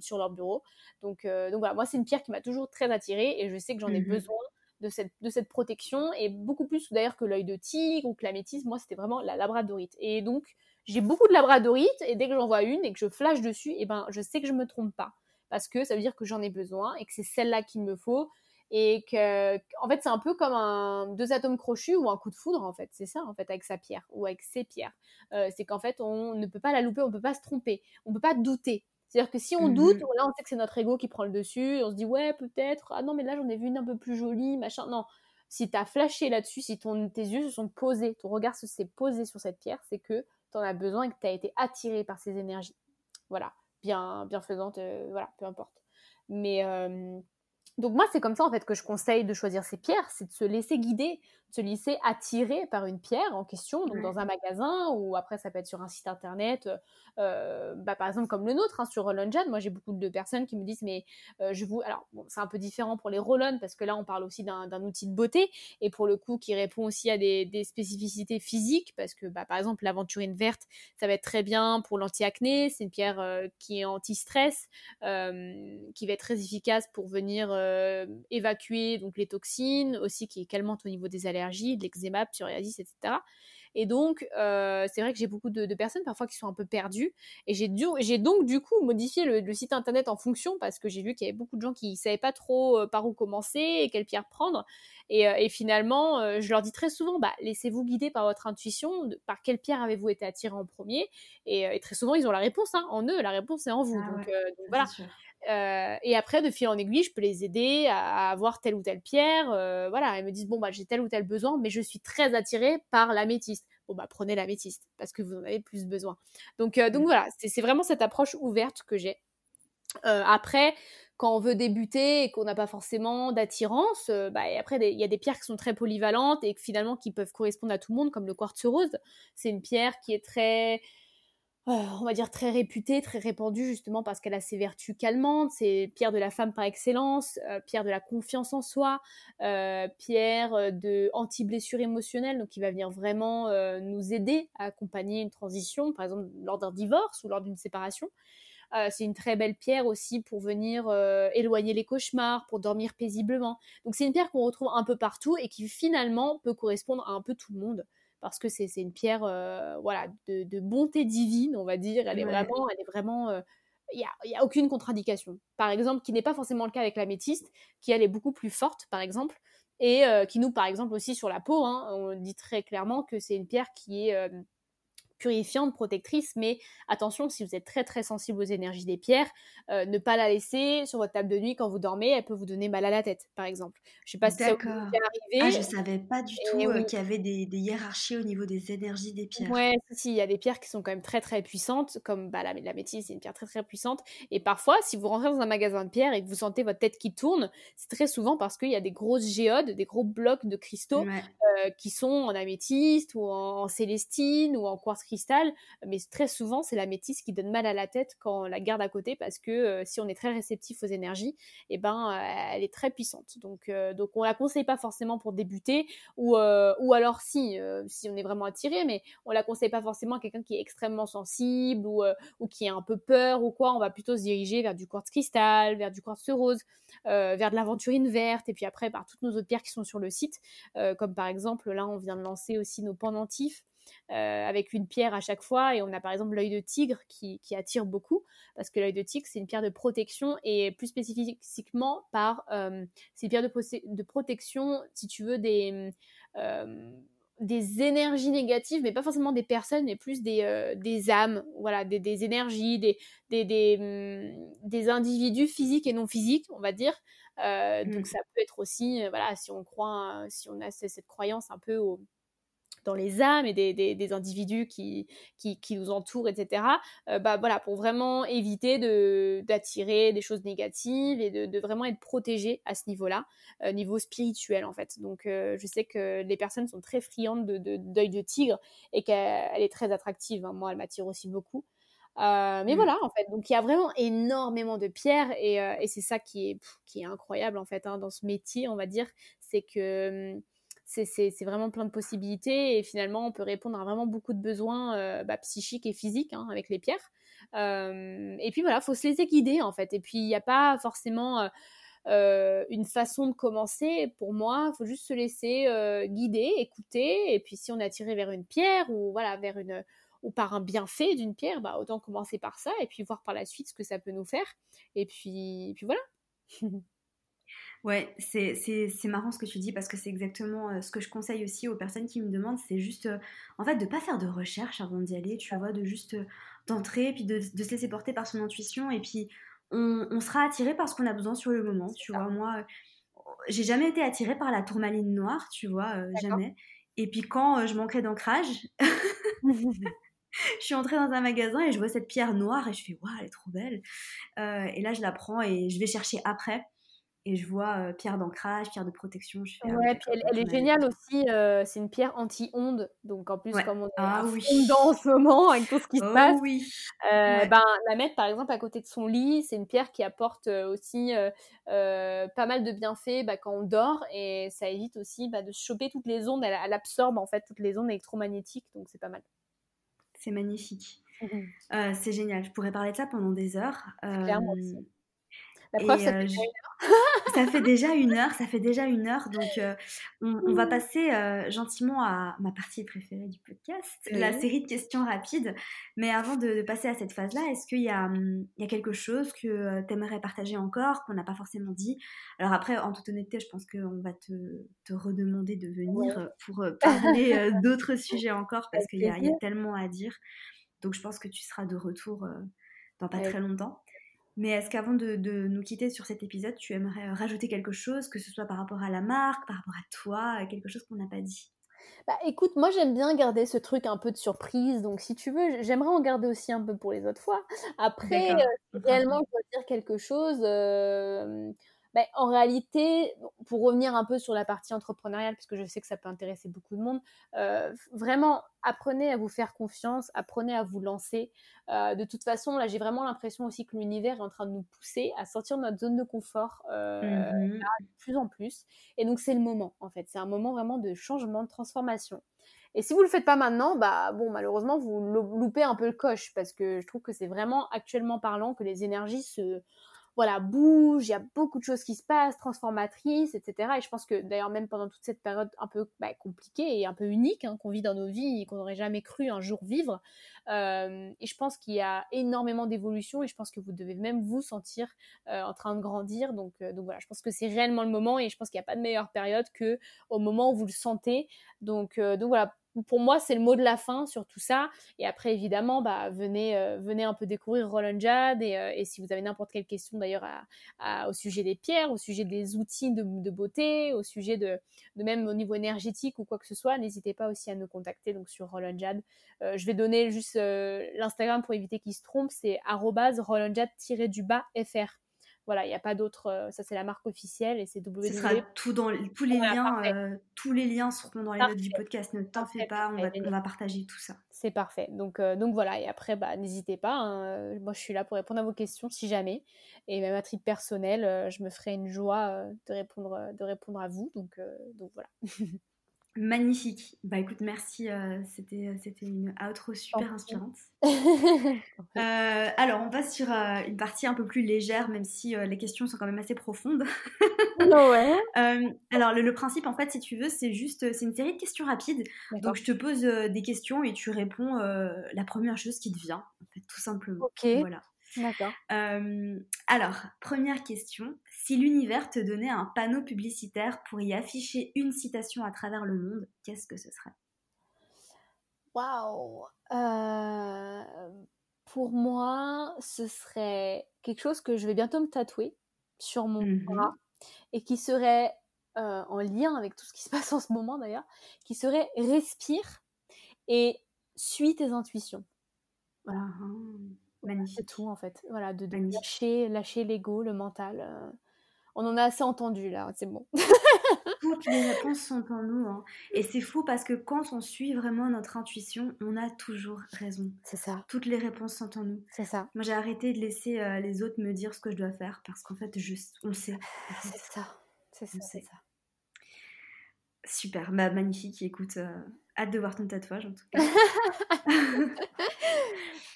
sur leur bureau. Donc, donc voilà, moi c'est une pierre qui m'a toujours très attirée et je sais que j'en ai mmh besoin de cette, de cette protection, et beaucoup plus d'ailleurs que l'œil de tigre ou que la métisse, moi c'était vraiment la labradorite. Et donc j'ai beaucoup de labradorite, et dès que j'en vois une et que je flash dessus, et ben je sais que je me trompe pas, parce que ça veut dire que j'en ai besoin et que c'est celle-là qu'il me faut, et que en fait c'est un peu comme un deux atomes crochus ou un coup de foudre en fait. C'est ça en fait avec sa pierre ou avec ses pierres. Euh, c'est qu'en fait on ne peut pas la louper on peut pas se tromper on peut pas douter. C'est-à-dire que si on doute, mmh là on sait que c'est notre ego qui prend le dessus, on se dit ouais peut-être, ah non mais là j'en ai vu une un peu plus jolie, machin. Non, si tu as flashé là-dessus, si ton, tes yeux se sont posés, ton regard s'est posé sur cette pierre, c'est que tu en as besoin et que tu as été attiré par ces énergies. Voilà, bien bienfaisante, euh, voilà, peu importe. Mais euh, donc moi c'est comme ça en fait que je conseille de choisir ces pierres, c'est de se laisser guider se laisser attirer par une pierre en question, donc dans un magasin ou après ça peut être sur un site internet, euh, bah, par exemple comme le nôtre hein, sur Roll Moi j'ai beaucoup de personnes qui me disent mais euh, je vous, alors c'est un peu différent pour les roll parce que là on parle aussi d'un outil de beauté et pour le coup qui répond aussi à des, spécificités physiques parce que bah, par exemple l'aventurine verte ça va être très bien pour l'anti-acné, c'est une pierre euh, qui est anti-stress, qui va être très efficace pour venir évacuer donc les toxines, aussi qui est calmante au niveau des allergies de l'eczéma, psoriasis, etc. Et donc, euh, c'est vrai que j'ai beaucoup de, personnes parfois qui sont un peu perdues. Et j'ai, j'ai donc du coup modifié le, site internet en fonction parce que j'ai vu qu'il y avait beaucoup de gens qui ne savaient pas trop euh, par où commencer et quelle pierre prendre. Et, euh, finalement, je leur dis très souvent, bah, laissez-vous guider par votre intuition. par quelle pierre avez-vous été attiré en premier et, très souvent, ils ont la réponse hein, en eux. La réponse est en vous. Ah donc, voilà. Euh, et après, de fil en aiguille, je peux les aider à, avoir telle ou telle pierre. Euh, voilà, ils me disent bon bah j'ai tel ou tel besoin, mais je suis très attirée par l'améthyste. Bon bah prenez l'améthyste parce que vous en avez plus besoin. Donc euh, donc voilà, c'est vraiment cette approche ouverte que j'ai. après, quand on veut débuter et qu'on n'a pas forcément d'attirance, bah, après il y a des pierres qui sont très polyvalentes et finalement qui peuvent correspondre à tout le monde, comme le quartz rose. C'est une pierre qui est très on va dire très réputée, très répandue justement parce qu'elle a ses vertus calmantes. C'est pierre de la femme par excellence, euh, pierre de la confiance en soi, euh, pierre de anti-blessure émotionnelle, donc qui va venir vraiment nous aider à accompagner une transition, par exemple lors d'un divorce ou lors d'une séparation. c'est une très belle pierre aussi pour venir éloigner les cauchemars, pour dormir paisiblement. Donc c'est une pierre qu'on retrouve un peu partout et qui finalement peut correspondre à un peu tout le monde parce que c'est une pierre euh, voilà, de, bonté divine, on va dire. Elle est vraiment, elle est vraiment, euh, il n'y a, y a, aucune contre-indication. Par exemple, qui n'est pas forcément le cas avec l'améthyste, qui elle est beaucoup plus forte, par exemple, et euh, qui nous, par exemple, aussi sur la peau, hein, on dit très clairement que c'est une pierre qui est purifiante, protectrice, mais attention, si vous êtes très très sensible aux énergies des pierres, euh, ne pas la laisser sur votre table de nuit quand vous dormez, elle peut vous donner mal à la tête, par exemple. Je sais pas si ça vous est arrivé. Ah, je savais pas du tout euh, qu'il y avait des, hiérarchies au niveau des énergies des pierres. Ouais, si, il y a des pierres qui sont quand même très très puissantes, comme bah, la, la métisse, c'est une pierre très très puissante. Et parfois, si vous rentrez dans un magasin de pierres et que vous sentez votre tête qui tourne, c'est très souvent parce qu'il y a des grosses géodes, des gros blocs de cristaux euh, qui sont en améthyste ou en, célestine ou en quartz cristal. Mais très souvent, c'est la métisse qui donne mal à la tête quand on la garde à côté parce que euh, si on est très réceptif aux énergies, eh ben, euh, elle est très puissante. Donc, donc on la conseille pas forcément pour débuter ou, ou alors si, si on est vraiment attiré, mais on la conseille pas forcément à quelqu'un qui est extrêmement sensible ou, ou qui a un peu peur ou quoi. On va plutôt se diriger vers du quartz cristal, vers du quartz rose, vers de l'aventurine verte et puis après par toutes nos autres pierres qui sont sur le site, comme par exemple là on vient de lancer aussi nos pendentifs euh, avec une pierre à chaque fois. Et on a par exemple l'œil de tigre qui, attire beaucoup, parce que l'œil de tigre, c'est une pierre de protection, et plus spécifiquement par... Euh, c'est une pierre de, de, protection, si tu veux, des... Euh, des énergies négatives, mais pas forcément des personnes, mais plus des, des âmes, voilà, des, énergies, des, des, hum, des, individus physiques et non physiques, on va dire. Donc mmh. ça peut être aussi, voilà, si on croit, si on a cette croyance un peu au, dans les âmes et des, des, individus qui, qui, qui, nous entourent, etc. Euh, bah voilà, pour vraiment éviter de d'attirer des choses négatives et de, de, vraiment être protégé à ce niveau-là, euh, niveau spirituel en fait. Donc euh, je sais que les personnes sont très friandes de d'œil de, tigre et qu'elle est très attractive. Hein. Moi, elle m'attire aussi beaucoup. mais mmh. voilà, en fait, donc il y a vraiment énormément de pierres et, et c'est ça qui est, qui est incroyable en fait hein, dans ce métier, on va dire, c'est que hum, c'est vraiment plein de possibilités et finalement on peut répondre à vraiment beaucoup de besoins euh, bah, psychiques et physiques hein, avec les pierres. Euh, et puis voilà, il faut se laisser guider en fait. Et puis il n'y a pas forcément euh, une façon de commencer. Pour moi, il faut juste se laisser guider, écouter. Et puis si on est attiré vers une pierre ou voilà vers une ou par un bienfait d'une pierre, bah, autant commencer par ça et puis voir par la suite ce que ça peut nous faire. Et puis voilà. Ouais, c'est, marrant ce que tu dis parce que c'est exactement euh, ce que je conseille aussi aux personnes qui me demandent. C'est juste, euh, en fait, de pas faire de recherche avant d'y aller, tu vois, de juste euh, d'entrer, puis de, se laisser porter par son intuition, et puis on, sera attiré par ce qu'on a besoin sur le moment, tu vois. Moi, j'ai jamais été attirée par la tourmaline noire, tu vois, jamais. Et puis quand je manquais d'ancrage, je suis entrée dans un magasin et je vois cette pierre noire et je fais, waouh, elle est trop belle. et là, je la prends et je vais chercher après et je vois pierre d'ancrage, pierre de protection. Je fais, ah ouais, puis elle, est géniale aussi. c'est une pierre anti-onde. Donc en plus, comme on est ah, oui. en ce moment avec tout ce qui se oh passe, oui. ben, la mettre par exemple à côté de son lit, c'est une pierre qui apporte aussi pas mal de bienfaits bah, quand on dort et ça évite aussi bah, de choper toutes les ondes. Elle, absorbe en fait toutes les ondes électromagnétiques, donc c'est pas mal. C'est magnifique. Mmh c'est génial. Je pourrais parler de ça pendant des heures. Clairement aussi. La preuve, ça, fait ça fait déjà une heure. Ça fait déjà une heure. Donc, euh, on, va mmh. passer euh, gentiment à ma partie préférée du podcast, la série de questions rapides. Mais avant de, passer à cette phase-là, est-ce qu'il y, mmh, y, a quelque chose que tu aimerais partager encore, qu'on n'a pas forcément dit? Alors après, en toute honnêteté, je pense qu'on va te, te, redemander de venir pour parler d'autres sujets encore, parce qu'il y, y, a tellement à dire. Donc, je pense que tu seras de retour dans pas très longtemps. Mais est-ce qu'avant de, nous quitter sur cet épisode, tu aimerais euh, rajouter quelque chose, que ce soit par rapport à la marque, par rapport à toi, euh, quelque chose qu'on n'a pas dit? Bah écoute, moi j'aime bien garder ce truc un peu de surprise, donc si tu veux, j'aimerais en garder aussi un peu pour les autres fois. Après, euh, réellement je dois dire quelque chose, ben, en réalité, pour revenir un peu sur la partie entrepreneuriale, puisque je sais que ça peut intéresser beaucoup de monde, euh, vraiment apprenez à vous faire confiance, apprenez à vous lancer. Euh, de toute façon, là, j'ai vraiment l'impression aussi que l'univers est en train de nous pousser à sortir de notre zone de confort euh, mmh de plus en plus. Et donc, c'est le moment, en fait. C'est un moment vraiment de changement, de transformation. Et si vous le faites pas maintenant, bah bon, malheureusement, vous loupez un peu le coche parce que je trouve que c'est vraiment actuellement parlant que les énergies se voilà, bouge, il y a beaucoup de choses qui se passent, transformatrices, etc. Et je pense que d'ailleurs même pendant toute cette période un peu bah, compliquée et un peu unique hein, qu'on vit dans nos vies et qu'on n'aurait jamais cru un jour vivre, euh, et je pense qu'il y a énormément d'évolution et je pense que vous devez même vous sentir euh, en train de grandir. Donc, euh, donc voilà, je pense que c'est réellement le moment et je pense qu'il n'y a pas de meilleure période que au moment où vous le sentez. Donc voilà, pour moi, c'est le mot de la fin sur tout ça. Et après, évidemment, bah, venez, euh, venez un peu découvrir Roland Jad. Et, et si vous avez n'importe quelle question d'ailleurs au sujet des pierres, au sujet des outils de, beauté, au sujet de, même au niveau énergétique ou quoi que ce soit, n'hésitez pas aussi à nous contacter donc sur Roland Jad. je vais donner juste l'Instagram pour éviter qu'il se trompe, c'est rolandjad-du-bas fr voilà, il n'y a pas d'autre. Euh, ça, c'est la marque officielle et c'est. Ce sera tout dans tous les liens. Euh, tous les liens seront dans les notes du podcast. Ne t'en fais pas, on va, on va, partager tout ça. C'est parfait. Donc, euh, donc voilà. Et après, bah, n'hésitez pas. Hein, moi, je suis là pour répondre à vos questions si jamais. Et même à titre personnel, je me ferai une joie de répondre, de répondre à vous. Donc, donc voilà. Magnifique. Bah écoute, merci. Euh, c'était, euh, c'était une outro super inspirante. Euh, alors, on passe sur une partie un peu plus légère, même si les questions sont quand même assez profondes. ouais. alors, le, principe, en fait, si tu veux, c'est juste, c'est une série de questions rapides. Donc, je te pose des questions et tu réponds la première chose qui te vient, en fait, tout simplement. Ok. Voilà. D'accord. alors, première question. Si l'univers te donnait un panneau publicitaire pour y afficher une citation à travers le monde, qu'est-ce que ce serait? Waouh euh, Pour moi, ce serait quelque chose que je vais bientôt me tatouer sur mon mmh bras et qui serait euh, en lien avec tout ce qui se passe en ce moment d'ailleurs, qui serait respire et suis tes intuitions. Voilà. Ah, Magnifique. C'est tout en fait. Voilà, de, lâcher, lâcher l'ego, le mental. Euh. On en a assez entendu là, c'est bon. Toutes les réponses sont en nous. Hein. Et c'est fou parce que quand on suit vraiment notre intuition, on a toujours raison. C'est ça. Toutes les réponses sont en nous. C'est ça. Moi j'ai arrêté de laisser euh, les autres me dire ce que je dois faire parce qu'en fait, juste, on sait. C'est ça. C'est ça. C'est ça. Super, bah, magnifique. Écoute, euh, hâte de voir ton tatouage en tout cas.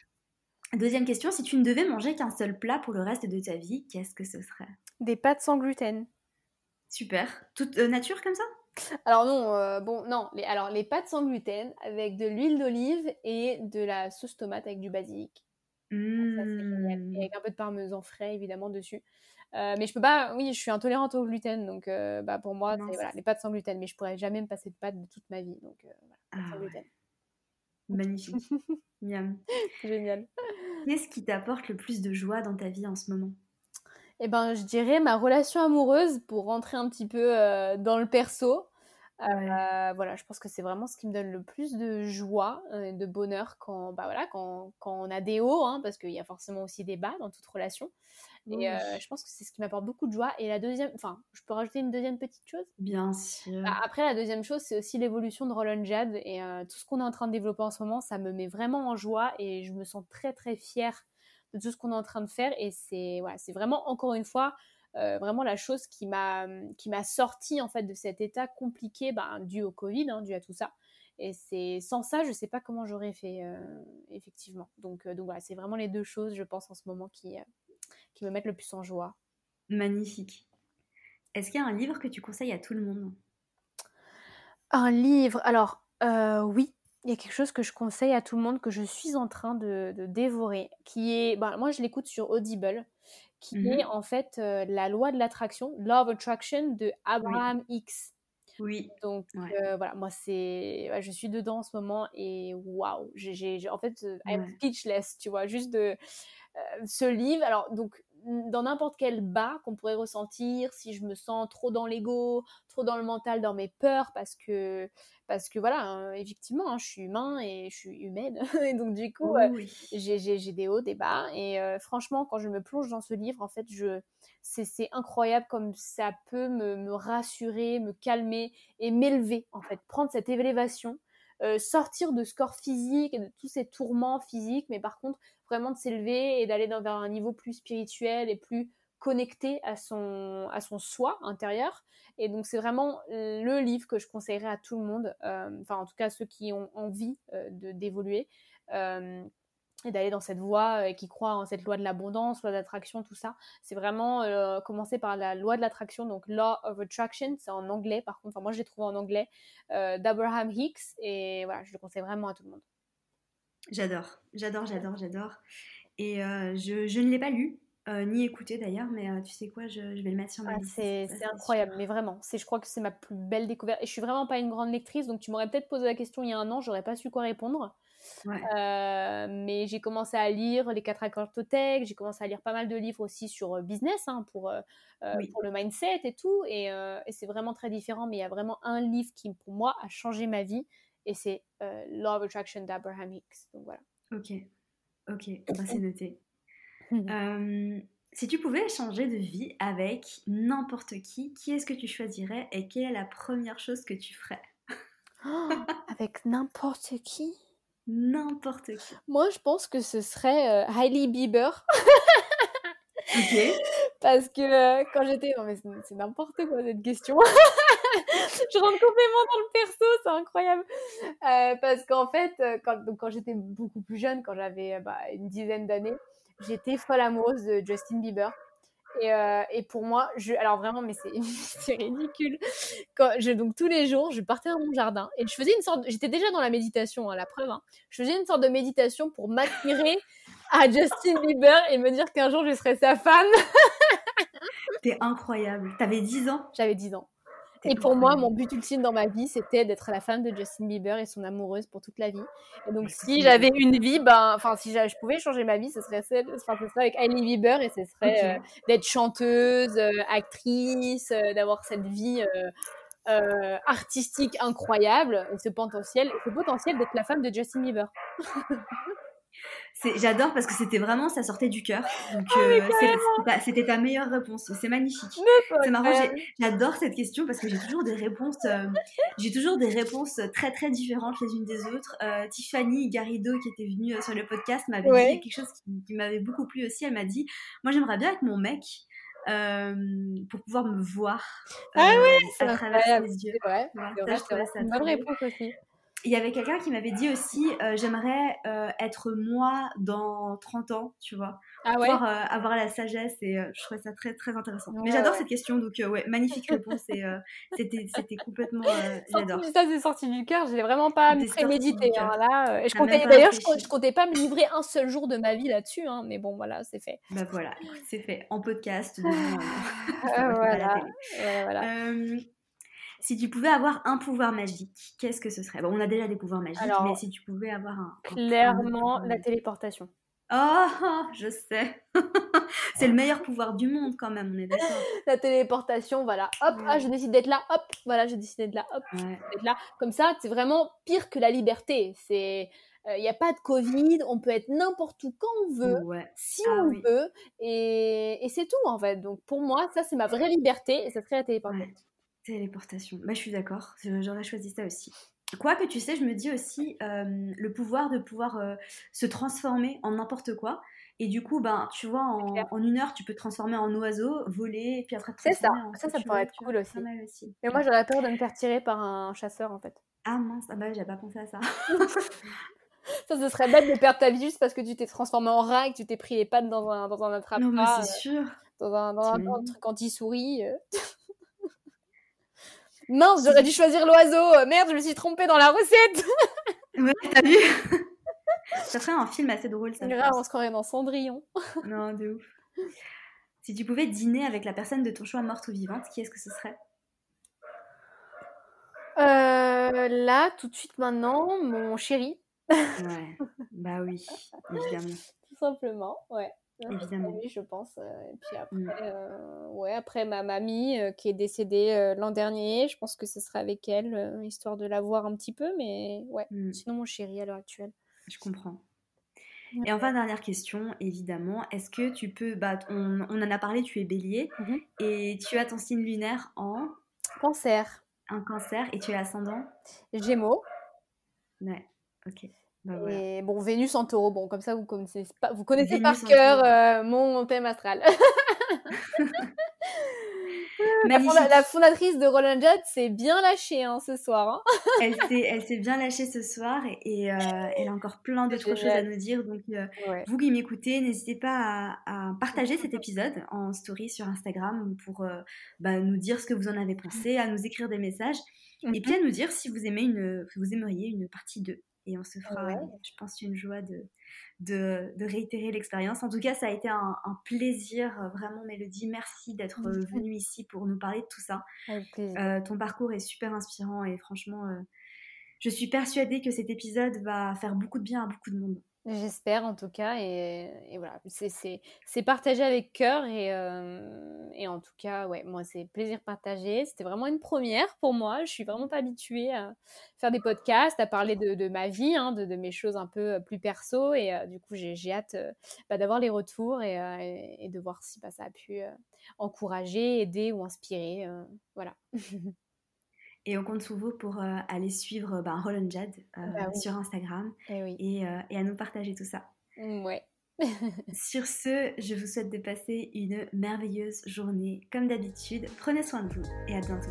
Deuxième question, si tu ne devais manger qu'un seul plat pour le reste de ta vie, qu'est-ce que ce serait? Des pâtes sans gluten. Super. Toute euh, nature comme ça? Alors non, euh, bon non, les, alors les pâtes sans gluten avec de l'huile d'olive et de la sauce tomate avec du basilic. Mmh. Et avec un peu de parmesan frais évidemment dessus. Euh, mais je peux pas, oui, je suis intolérante au gluten, donc bah, pour moi, c'est voilà, les pâtes sans gluten, mais je pourrais jamais me passer de pâtes de toute ma vie, donc voilà, ah sans gluten. Magnifique. Génial. Qu'est-ce qui t'apporte le plus de joie dans ta vie en ce moment? Eh ben, je dirais ma relation amoureuse pour rentrer un petit peu euh, dans le perso. Euh, voilà, je pense que c'est vraiment ce qui me donne le plus de joie et de bonheur quand, bah voilà, quand, quand on a des hauts, hein, parce qu'il y a forcément aussi des bas dans toute relation. Et euh, je pense que c'est ce qui m'apporte beaucoup de joie. Et la deuxième, enfin, je peux rajouter une deuxième petite chose? Bien sûr. Bah, après, la deuxième chose, c'est aussi l'évolution de Roland Jad. Et euh, tout ce qu'on est en train de développer en ce moment, ça me met vraiment en joie et je me sens très, très fière de tout ce qu'on est en train de faire. Et c'est voilà, c'est vraiment, encore une fois, euh, vraiment la chose qui m'a qui m'a sorti en fait de cet état compliqué ben, dû au Covid, hein, dû à tout ça. Et c'est sans ça, je sais pas comment j'aurais fait effectivement. Donc donc voilà, c'est vraiment les deux choses, je pense en ce moment qui qui me mettent le plus en joie. Magnifique. Est-ce qu'il y a un livre que tu conseilles à tout le monde? Un livre Alors, euh, oui, il y a quelque chose que je conseille à tout le monde que je suis en train de, dévorer, qui est, bah, moi je l'écoute sur Audible, qui mhm. est en fait euh, la loi de l'attraction, Law of Attraction de Abraham X. Oui. Donc euh, voilà, moi c'est, je suis dedans en ce moment et waouh, j'ai, en fait, I'm speechless, tu vois, juste de ce livre. Alors donc dans n'importe quel bas qu'on pourrait ressentir, si je me sens trop dans l'ego, trop dans le mental, dans mes peurs, parce que, parce que voilà, hein, effectivement, hein, je suis humain et je suis humaine, et donc du coup, euh, j'ai des hauts, des bas, et euh, franchement, quand je me plonge dans ce livre, en fait, je, c'est incroyable comme ça peut me, me rassurer, me calmer et m'élever, en fait, prendre cette élévation. Euh, sortir de ce corps physique et de tous ces tourments physiques, mais par contre vraiment de s'élever et d'aller vers un niveau plus spirituel et plus connecté à son, à son soi intérieur. Et donc c'est vraiment le livre que je conseillerais à tout le monde, euh, enfin en tout cas ceux qui ont envie euh, d'évoluer et d'aller dans cette voie et qui croient en cette loi de l'abondance, loi d'attraction, tout ça. C'est vraiment commencer par la loi de l'attraction, donc Law of Attraction, c'est en anglais par contre, enfin moi je l'ai trouvé en anglais, d'Abraham Hicks, et voilà, je le conseille vraiment à tout le monde. J'adore, j'adore, j'adore, j'adore. Et euh, je, je, ne l'ai pas lu, ni écouté d'ailleurs, mais tu sais quoi, je, vais le mettre sur ma ah, liste. C'est incroyable, mais vraiment. Je crois que c'est ma plus belle découverte. Et je suis vraiment pas une grande lectrice, donc tu m'aurais peut-être posé la question il y a un an, j'aurais pas su quoi répondre. Euh, mais j'ai commencé à lire les quatre accords Totec, j'ai commencé à lire pas mal de livres aussi sur euh, business, hein, pour, euh, pour le mindset et tout. Et, et c'est vraiment très différent, mais il y a vraiment un livre qui, pour moi, a changé ma vie. Et c'est Law of Attraction d'Abraham Hicks. Donc voilà. Ok, ok, bah, c'est noté. si tu pouvais changer de vie avec n'importe qui, qui est-ce que tu choisirais et quelle est la première chose que tu ferais? Avec n'importe qui? N'importe qui. Moi, je pense que ce serait euh, Hailey Bieber. Parce que euh, quand j'étais. Non, mais c'est n'importe quoi cette question. je rentre complètement dans le perso, c'est incroyable. Euh, parce qu'en fait, quand, quand j'étais beaucoup plus jeune, quand j'avais bah, une dizaine d'années, j'étais folle amoureuse de Justin Bieber. Et, euh, et, pour moi, je, alors vraiment, mais c'est ridicule. Quand je, donc tous les jours, je partais dans mon jardin et je faisais une sorte, j'étais déjà dans la méditation, à hein, la preuve. Hein. Je faisais une sorte de méditation pour m'attirer à Justin Bieber et me dire qu'un jour je serais sa femme. T'es incroyable. T'avais 10 ans? J'avais 10 ans. Et pour moi, mon but ultime dans ma vie, c'était d'être la femme de Justin Bieber et son amoureuse pour toute la vie. Et donc, si j'avais une vie, ben, enfin, si je pouvais changer ma vie, ce serait celle, enfin, ce serait avec Hailey Bieber et ce serait euh, d'être chanteuse, euh, actrice, euh, d'avoir cette vie artistique incroyable et ce potentiel, ce potentiel d'être la femme de Justin Bieber. J'adore parce que c'était vraiment, ça sortait du cœur. Donc, ah, euh, c'était ta meilleure réponse. C'est magnifique. C'est marrant. J'adore cette question parce que j'ai toujours des réponses, euh, j'ai toujours des réponses très très différentes les unes des autres. Euh, Tiffany Garrido qui était venue sur le podcast m'avait dit quelque chose qui, m'avait beaucoup plu aussi. Elle m'a dit, moi j'aimerais bien être mon mec. pour pouvoir me voir ah oui, à travers ses yeux. Ouais, c'est une bonne réponse aussi il y avait quelqu'un qui m'avait dit aussi euh, j'aimerais euh, être moi dans 30 ans, tu vois. Ah ouais? Pouvoir euh, avoir la sagesse et je trouvais ça très très intéressant. Mais j'adore cette question donc ouais, magnifique réponse et c'était c'était complètement j'adore. Ça c'est sorti du cœur, j'ai vraiment pas prémédité hein, là et je comptais d'ailleurs je, comptais pas me livrer un seul jour de ma vie là-dessus hein, mais bon voilà, c'est fait. Bah voilà, c'est fait en podcast. voilà. voilà. Si tu pouvais avoir un pouvoir magique, qu'est-ce que ce serait? Bon, on a déjà des pouvoirs magiques, mais si tu pouvais avoir un. Clairement, la téléportation. Oh, je sais. c'est le meilleur pouvoir du monde quand même, on est d'accord. La téléportation, voilà. Hop, ah, je décide d'être là. Hop, voilà, je décide d'être là. Hop, d'être là. Comme ça, c'est vraiment pire que la liberté. C'est il euh, n'y a pas de Covid, on peut être n'importe où quand on veut, si ah on veut, et, et c'est tout en fait. Donc pour moi, ça c'est ma vraie liberté et ça serait la téléportation. Téléportation. Bah, je suis d'accord. J'aurais choisi ça aussi. Quoi que tu sais, je me dis aussi euh, le pouvoir de pouvoir euh, se transformer en n'importe quoi. Et du coup, ben, tu vois, en, une heure, tu peux te transformer en oiseau, voler, et puis après. C'est ça. Ça, ça pourrait être cool aussi. Mais moi, j'aurais peur de me faire tirer par un chasseur, en fait. Ah mince, ah bah, j'avais pas pensé à ça. ça, ce serait bête de perdre ta vie juste parce que tu t'es transformé en rat et que tu t'es pris les pattes dans un, dans un attrape Non, mais c'est sûr. Dans un, dans un truc anti-souris. Mince, j'aurais dû choisir l'oiseau. Euh, merde, je me suis trompée dans la recette. ouais, t'as vu Ça ferait un film assez drôle, ça. Grave, on se croirait dans Cendrillon. non, de ouf. Si tu pouvais dîner avec la personne de ton choix morte ou vivante, qui est-ce que ce serait? Euh, Là, tout de suite maintenant, mon chéri. ouais, bah oui, évidemment. Tout simplement, ouais. Évidemment. Oui, je pense. Euh, et puis après, mm. euh, ouais, après ma mamie euh, qui est décédée l'an dernier, je pense que ce sera avec elle, histoire de la voir un petit peu, mais ouais, mm. sinon mon chéri à l'heure actuelle. Je comprends. Et enfin, dernière question, évidemment, est-ce que tu peux, bah, on, on, en a parlé, tu es bélier, mm-hmm. et tu as ton signe lunaire en Cancer. Un cancer, et tu es ascendant? Gémeaux. Ouais, ok. Bah, et bon, Vénus en taureau, bon, comme ça, vous connaissez, pas, vous connaissez par cœur euh, mon thème astral. la, fondatrice de Roland Judd s'est bien lâchée hein, ce soir. Hein. elle s'est bien lâchée ce soir et, euh, elle a encore plein d'autres choses à nous dire. Donc, euh, vous qui m'écoutez, n'hésitez pas à, partager cet épisode en story sur Instagram pour bah, nous dire ce que vous en avez pensé, à nous écrire des messages et puis à nous dire si vous, aimez une, vous aimeriez une partie 2 et on se fera, je pense, une joie de, de, réitérer l'expérience. En tout cas, ça a été un, plaisir, vraiment, Mélodie. Merci d'être venue ici pour nous parler de tout ça. ton parcours est super inspirant et franchement, je suis persuadée que cet épisode va faire beaucoup de bien à beaucoup de monde. J'espère en tout cas, et, voilà, c'est partagé avec cœur, et, euh, et, en tout cas, ouais, moi c'est plaisir partagé. C'était vraiment une première pour moi. Je suis vraiment pas habituée à faire des podcasts, à parler de, ma vie, hein, de, mes choses un peu euh, plus perso, et euh, du coup j'ai hâte bah, d'avoir les retours et, et, de voir si bah, ça a pu encourager, aider ou inspirer. voilà. Et on compte sur vous pour euh, aller suivre ben, Roland Jad euh, bah sur Instagram eh euh, et, à nous partager tout ça. Mmh, ouais. sur ce, je vous souhaite de passer une merveilleuse journée. Comme d'habitude, prenez soin de vous et à bientôt.